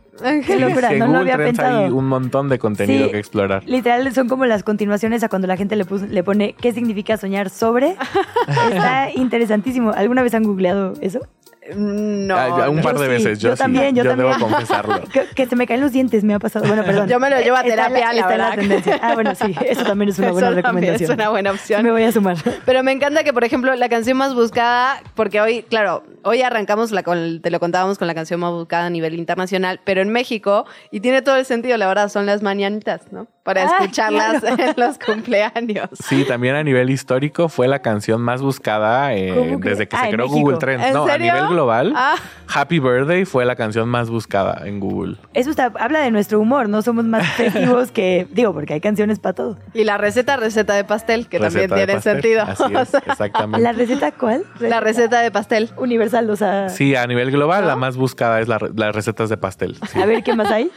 Qué locura, Sí, no lo había Trends pensado. hay un montón de contenido Sí. que explorar. Literal, son como las continuaciones a cuando la gente le, puso- le pone qué significa soñar sobre. [laughs] Está interesantísimo. ¿Alguna vez han googleado eso? No. Ah, un par de sí, veces, yo, sí, también, yo, yo también. debo confesarlo. [laughs] Que, que se me caen los dientes, me ha pasado. Bueno, perdón. Yo me lo llevo a terapia, la verdad. tendencia. Ah, bueno, sí, eso también es una buena Eso recomendación. Es una buena opción. Me voy a sumar. Pero me encanta que, por ejemplo, la canción más buscada, porque hoy, claro, hoy arrancamos, la con, te lo contábamos con la canción más buscada a nivel internacional, pero en México, y tiene todo el sentido, la verdad, son las mañanitas, ¿no? Para Ah, escucharlas claro. en los cumpleaños. Sí, también a nivel histórico fue la canción más buscada eh, desde que Ah, se en creó México. Google Trends. ¿En No, serio? a nivel global, Ah. Happy Birthday fue la canción más buscada en Google. Eso está- habla de nuestro humor, no somos más festivos que, digo, porque hay canciones para todo. Y la receta, receta de pastel, que Receta también tiene pastel, sentido. así es, O [laughs] sea, exactamente. ¿La receta cuál? La receta de pastel. Universal, o sea... Sí, a nivel global la más buscada es la las recetas de pastel. sí. A ver, ¿qué más hay?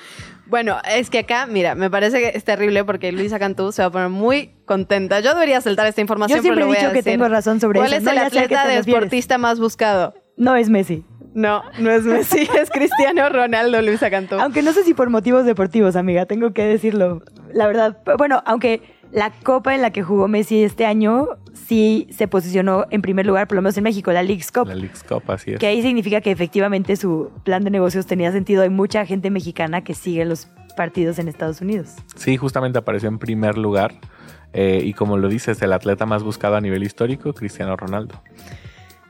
Bueno, es que acá, mira, me parece que es terrible porque Luisa Cantú se va a poner muy contenta. Yo debería saltar esta información, Yo siempre pero he voy dicho a que decir. tengo razón sobre ¿Cuál eso. es No, el atleta deportista más buscado? No es Messi. No, no es Messi, [laughs] es Cristiano Ronaldo, Luisa Cantú. Aunque no sé si por motivos deportivos, amiga, tengo que decirlo. La verdad, bueno, aunque la copa en la que jugó Messi este año sí se posicionó en primer lugar, por lo menos en México, la League's Cup. La League's Cup, así es. Que ahí significa que efectivamente su plan de negocios tenía sentido. Hay mucha gente mexicana que sigue los partidos en Estados Unidos. Sí, justamente apareció en primer lugar. eh, y como lo dices, el atleta más buscado a nivel histórico, Cristiano Ronaldo.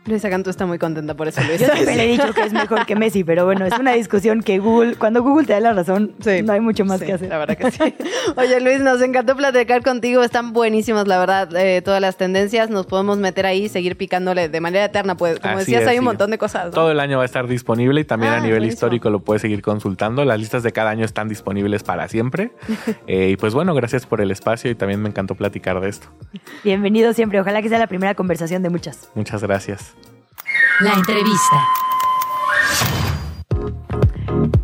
Luisa Cantú está muy contenta por eso, [laughs] Luisa. Yo siempre le he dicho que es mejor que Messi, pero bueno, es una discusión que Google, cuando Google te da la razón, no hay mucho más Sí, que hacer. La verdad que sí. [laughs] Oye, Luis, nos encantó platicar contigo. Están buenísimas, la verdad, eh, todas las tendencias. Nos podemos meter ahí y seguir picándole de manera eterna. Pues, como Así decías, es, hay un sí. montón de cosas. ¿no? Todo el año va a estar disponible y también Ah, a nivel buenísimo. histórico lo puedes seguir consultando. Las listas de cada año están disponibles para siempre. [laughs] Eh, y pues bueno, gracias por el espacio y también me encantó platicar de esto. Bienvenido siempre. Ojalá que sea la primera conversación de muchas. Muchas gracias. La entrevista.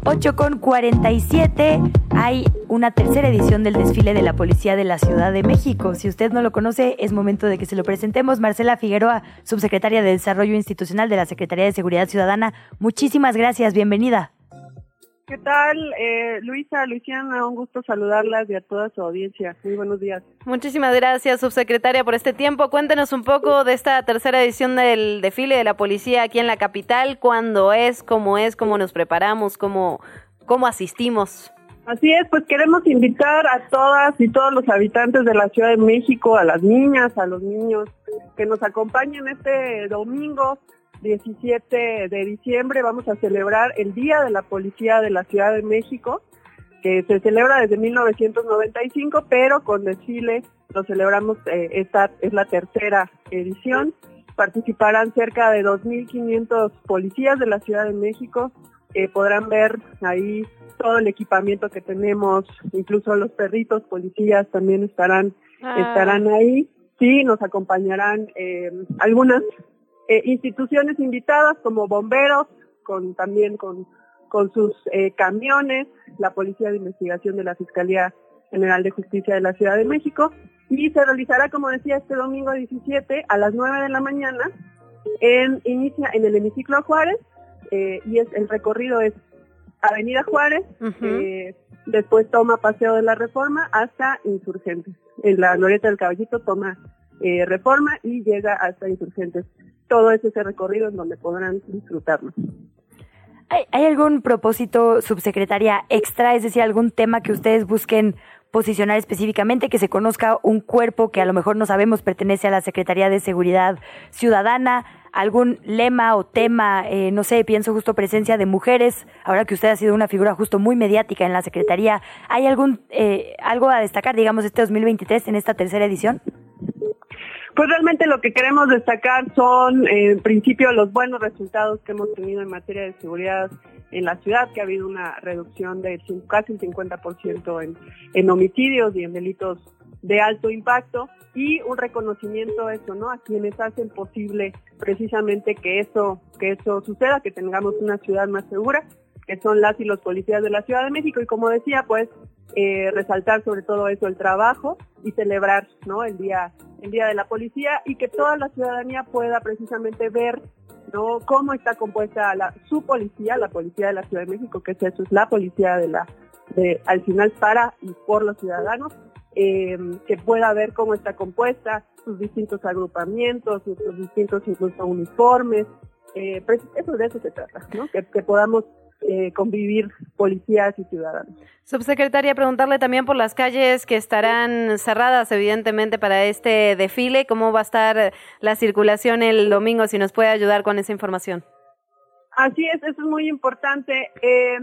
8 con 47 hay una tercera edición del desfile de la Policía de la Ciudad de México. Si usted no lo conoce, es momento de que se lo presentemos. Marcela Figueroa, subsecretaria de Desarrollo Institucional de la Secretaría de Seguridad Ciudadana. Muchísimas gracias, bienvenida. ¿Qué tal, eh, Luisa, Luciana? Un gusto saludarlas y a toda su audiencia. Muy buenos días. Muchísimas gracias, subsecretaria, por este tiempo. Cuéntenos un poco de esta tercera edición del desfile de la policía aquí en la capital. ¿Cuándo es? ¿Cómo es? ¿Cómo nos preparamos? ¿Cómo, cómo asistimos? Así es, pues queremos invitar a todas y todos los habitantes de la Ciudad de México, a las niñas, a los niños, que nos acompañen este domingo 17 de diciembre. Vamos a celebrar el Día de la Policía de la Ciudad de México, que se celebra desde 1995, pero con desfile lo celebramos, eh, esta es la tercera edición. Participarán cerca de 2.500 policías de la Ciudad de México. Eh, podrán ver ahí todo el equipamiento que tenemos, incluso los perritos policías también estarán, Ah. estarán ahí. Sí, nos acompañarán eh, algunas eh, instituciones invitadas como bomberos, con también con, con sus eh, camiones, la Policía de Investigación de la Fiscalía General de Justicia de la Ciudad de México y se realizará, como decía, este domingo 17 a las 9 de la mañana en, inicia, en el hemiciclo Juárez eh, y es, el recorrido es Avenida Juárez, eh, después toma Paseo de la Reforma hasta Insurgentes. En la Glorieta del Caballito toma eh, Reforma y llega hasta Insurgentes. Todo es ese recorrido en donde podrán disfrutarlo. ¿Hay, hay algún propósito, subsecretaria, extra? Es decir, algún tema que ustedes busquen posicionar específicamente, que se conozca un cuerpo que a lo mejor no sabemos pertenece a la Secretaría de Seguridad Ciudadana, algún lema o tema, eh, no sé, pienso justo presencia de mujeres, ahora que usted ha sido una figura justo muy mediática en la Secretaría, ¿hay algún eh, algo a destacar, digamos, este 2023 en esta tercera edición? Pues realmente lo que queremos destacar son, en principio, los buenos resultados que hemos tenido en materia de seguridad en la ciudad, que ha habido una reducción de casi el 50% en, en homicidios y en delitos de alto impacto y un reconocimiento a eso, ¿no? A quienes hacen posible precisamente que eso, que eso suceda, que tengamos una ciudad más segura, que son las y los policías de la Ciudad de México y como decía, pues eh, resaltar sobre todo eso el trabajo y celebrar, ¿no? El día, el día de la policía y que toda la ciudadanía pueda precisamente ver ¿no? cómo está compuesta la, su policía, la policía de la Ciudad de México, que es eso, es la policía de la, de, al final para y por los ciudadanos, eh, que pueda ver cómo está compuesta, sus distintos agrupamientos, sus distintos incluso uniformes, eh, pues eso de eso se trata, ¿no? que, que podamos eh, convivir policías y ciudadanos. Subsecretaria, preguntarle también por las calles que estarán cerradas, evidentemente, para este desfile. ¿Cómo va a estar la circulación el domingo? Si nos puede ayudar con esa información. Así es, eso es muy importante. Eh,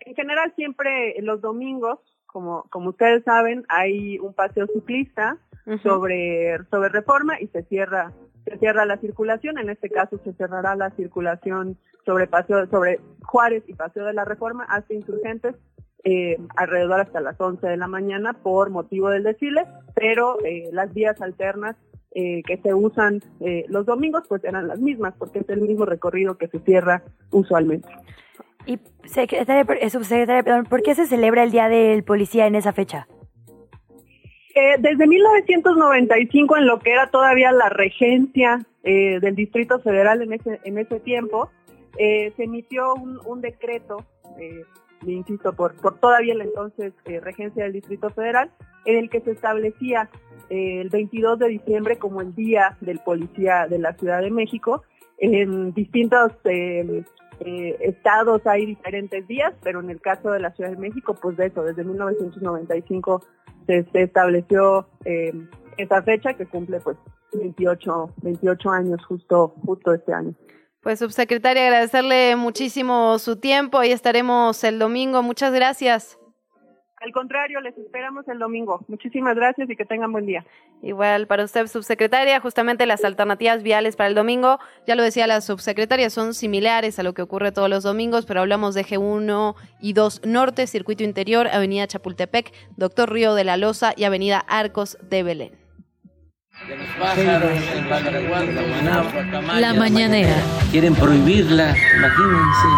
en general, siempre los domingos, como, como ustedes saben, hay un paseo ciclista sobre, sobre reforma y se cierra, se cierra la circulación. En este caso se cerrará la circulación sobre paseo, sobre Juárez y Paseo de la Reforma hasta Insurgentes. eh, alrededor hasta las 11 de la mañana por motivo del desfile, pero eh, las vías alternas eh, que se usan los domingos pues eran las mismas porque es el mismo recorrido que se cierra usualmente. Y secretaria, subsecretaria, perdón, ¿por qué se celebra el Día del Policía en esa fecha? Desde 1995, en lo que era todavía la regencia del Distrito Federal en ese, en ese tiempo, eh, se emitió un, decreto, eh, insisto, por, por todavía la entonces eh, regencia del Distrito Federal, en el que se establecía eh, el 22 de diciembre como el Día del Policía de la Ciudad de México. En distintos estados hay diferentes días, pero en el caso de la Ciudad de México, pues de eso, desde 1995 se, se estableció esa fecha que cumple pues 28, 28 años justo, justo este año. Pues subsecretaria, agradecerle muchísimo su tiempo. Ahí estaremos el domingo. Muchas gracias. Al contrario, les esperamos el domingo. Muchísimas gracias y que tengan buen día. Igual para usted, subsecretaria, justamente las alternativas viales para el domingo, ya lo decía la subsecretaria, son similares a lo que ocurre todos los domingos, pero hablamos de G1 y 2 Norte, Circuito Interior, Avenida Chapultepec, Doctor Río de la Loza y Avenida Arcos de Belén. La mañanera. Quieren prohibirla, imagínense.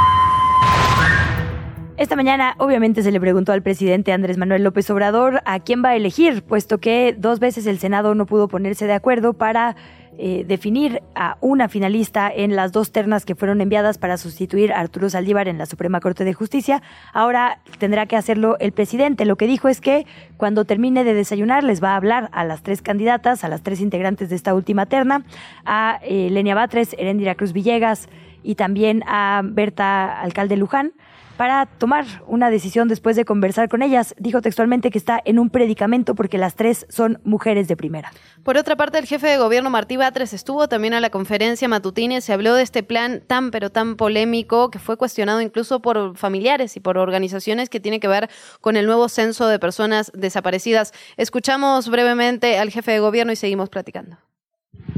Esta mañana, obviamente, se le preguntó al presidente Andrés Manuel López Obrador a quién va a elegir, puesto que dos veces el Senado no pudo ponerse de acuerdo para eh, definir a una finalista en las dos ternas que fueron enviadas para sustituir a Arturo Saldívar en la Suprema Corte de Justicia. Ahora tendrá que hacerlo el presidente. Lo que dijo es que cuando termine de desayunar les va a hablar a las tres candidatas, a las tres integrantes de esta última terna, a eh, Lenia Batres, Erendira Cruz Villegas y también a Berta Alcalde Luján para tomar una decisión después de conversar con ellas. Dijo textualmente que está en un predicamento porque las tres son mujeres de primera. Por otra parte, el jefe de gobierno Martí Batres estuvo también a la conferencia matutina y se habló de este plan tan pero tan polémico que fue cuestionado incluso por familiares y por organizaciones que tiene que ver con el nuevo censo de personas desaparecidas. Escuchamos brevemente al jefe de gobierno y seguimos platicando.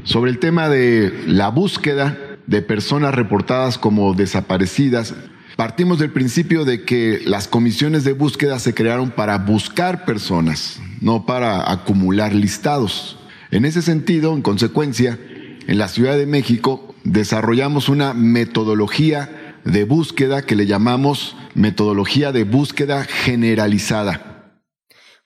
Sobre el tema de la búsqueda de personas reportadas como desaparecidas, Partimos del principio de que las comisiones de búsqueda se crearon para buscar personas, no para acumular listados. En ese sentido, en consecuencia, en la Ciudad de México desarrollamos una metodología de búsqueda que le llamamos metodología de búsqueda generalizada.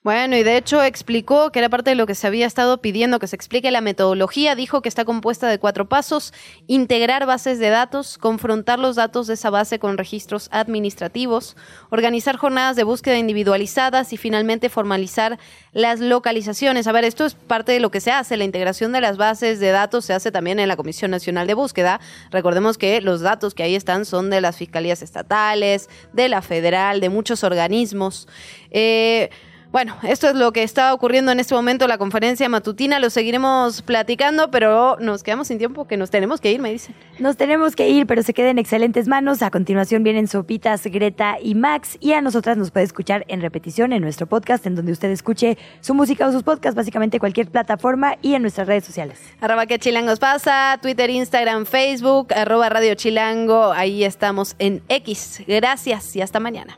Bueno, y de hecho explicó que era parte de lo que se había estado pidiendo, que se explique la metodología. Dijo que está compuesta de cuatro pasos. Integrar bases de datos, confrontar los datos de esa base con registros administrativos, organizar jornadas de búsqueda individualizadas y finalmente formalizar las localizaciones. A ver, esto es parte de lo que se hace. La integración de las bases de datos se hace también en la Comisión Nacional de Búsqueda. Recordemos que los datos que ahí están son de las fiscalías estatales, de la federal, de muchos organismos. Eh, bueno, esto es lo que está ocurriendo en este momento, la conferencia matutina, lo seguiremos platicando, pero nos quedamos sin tiempo, que nos tenemos que ir, me dicen. Nos tenemos que ir, pero se queda en excelentes manos. A continuación vienen Sopitas, Greta y Max, y a nosotras nos puede escuchar en repetición en nuestro podcast, en donde usted escuche su música o sus podcasts, básicamente cualquier plataforma, y en nuestras redes sociales. Arroba que chilangos pasa, Twitter, Instagram, Facebook, arroba Radio Chilango, ahí estamos en X. Gracias y hasta mañana.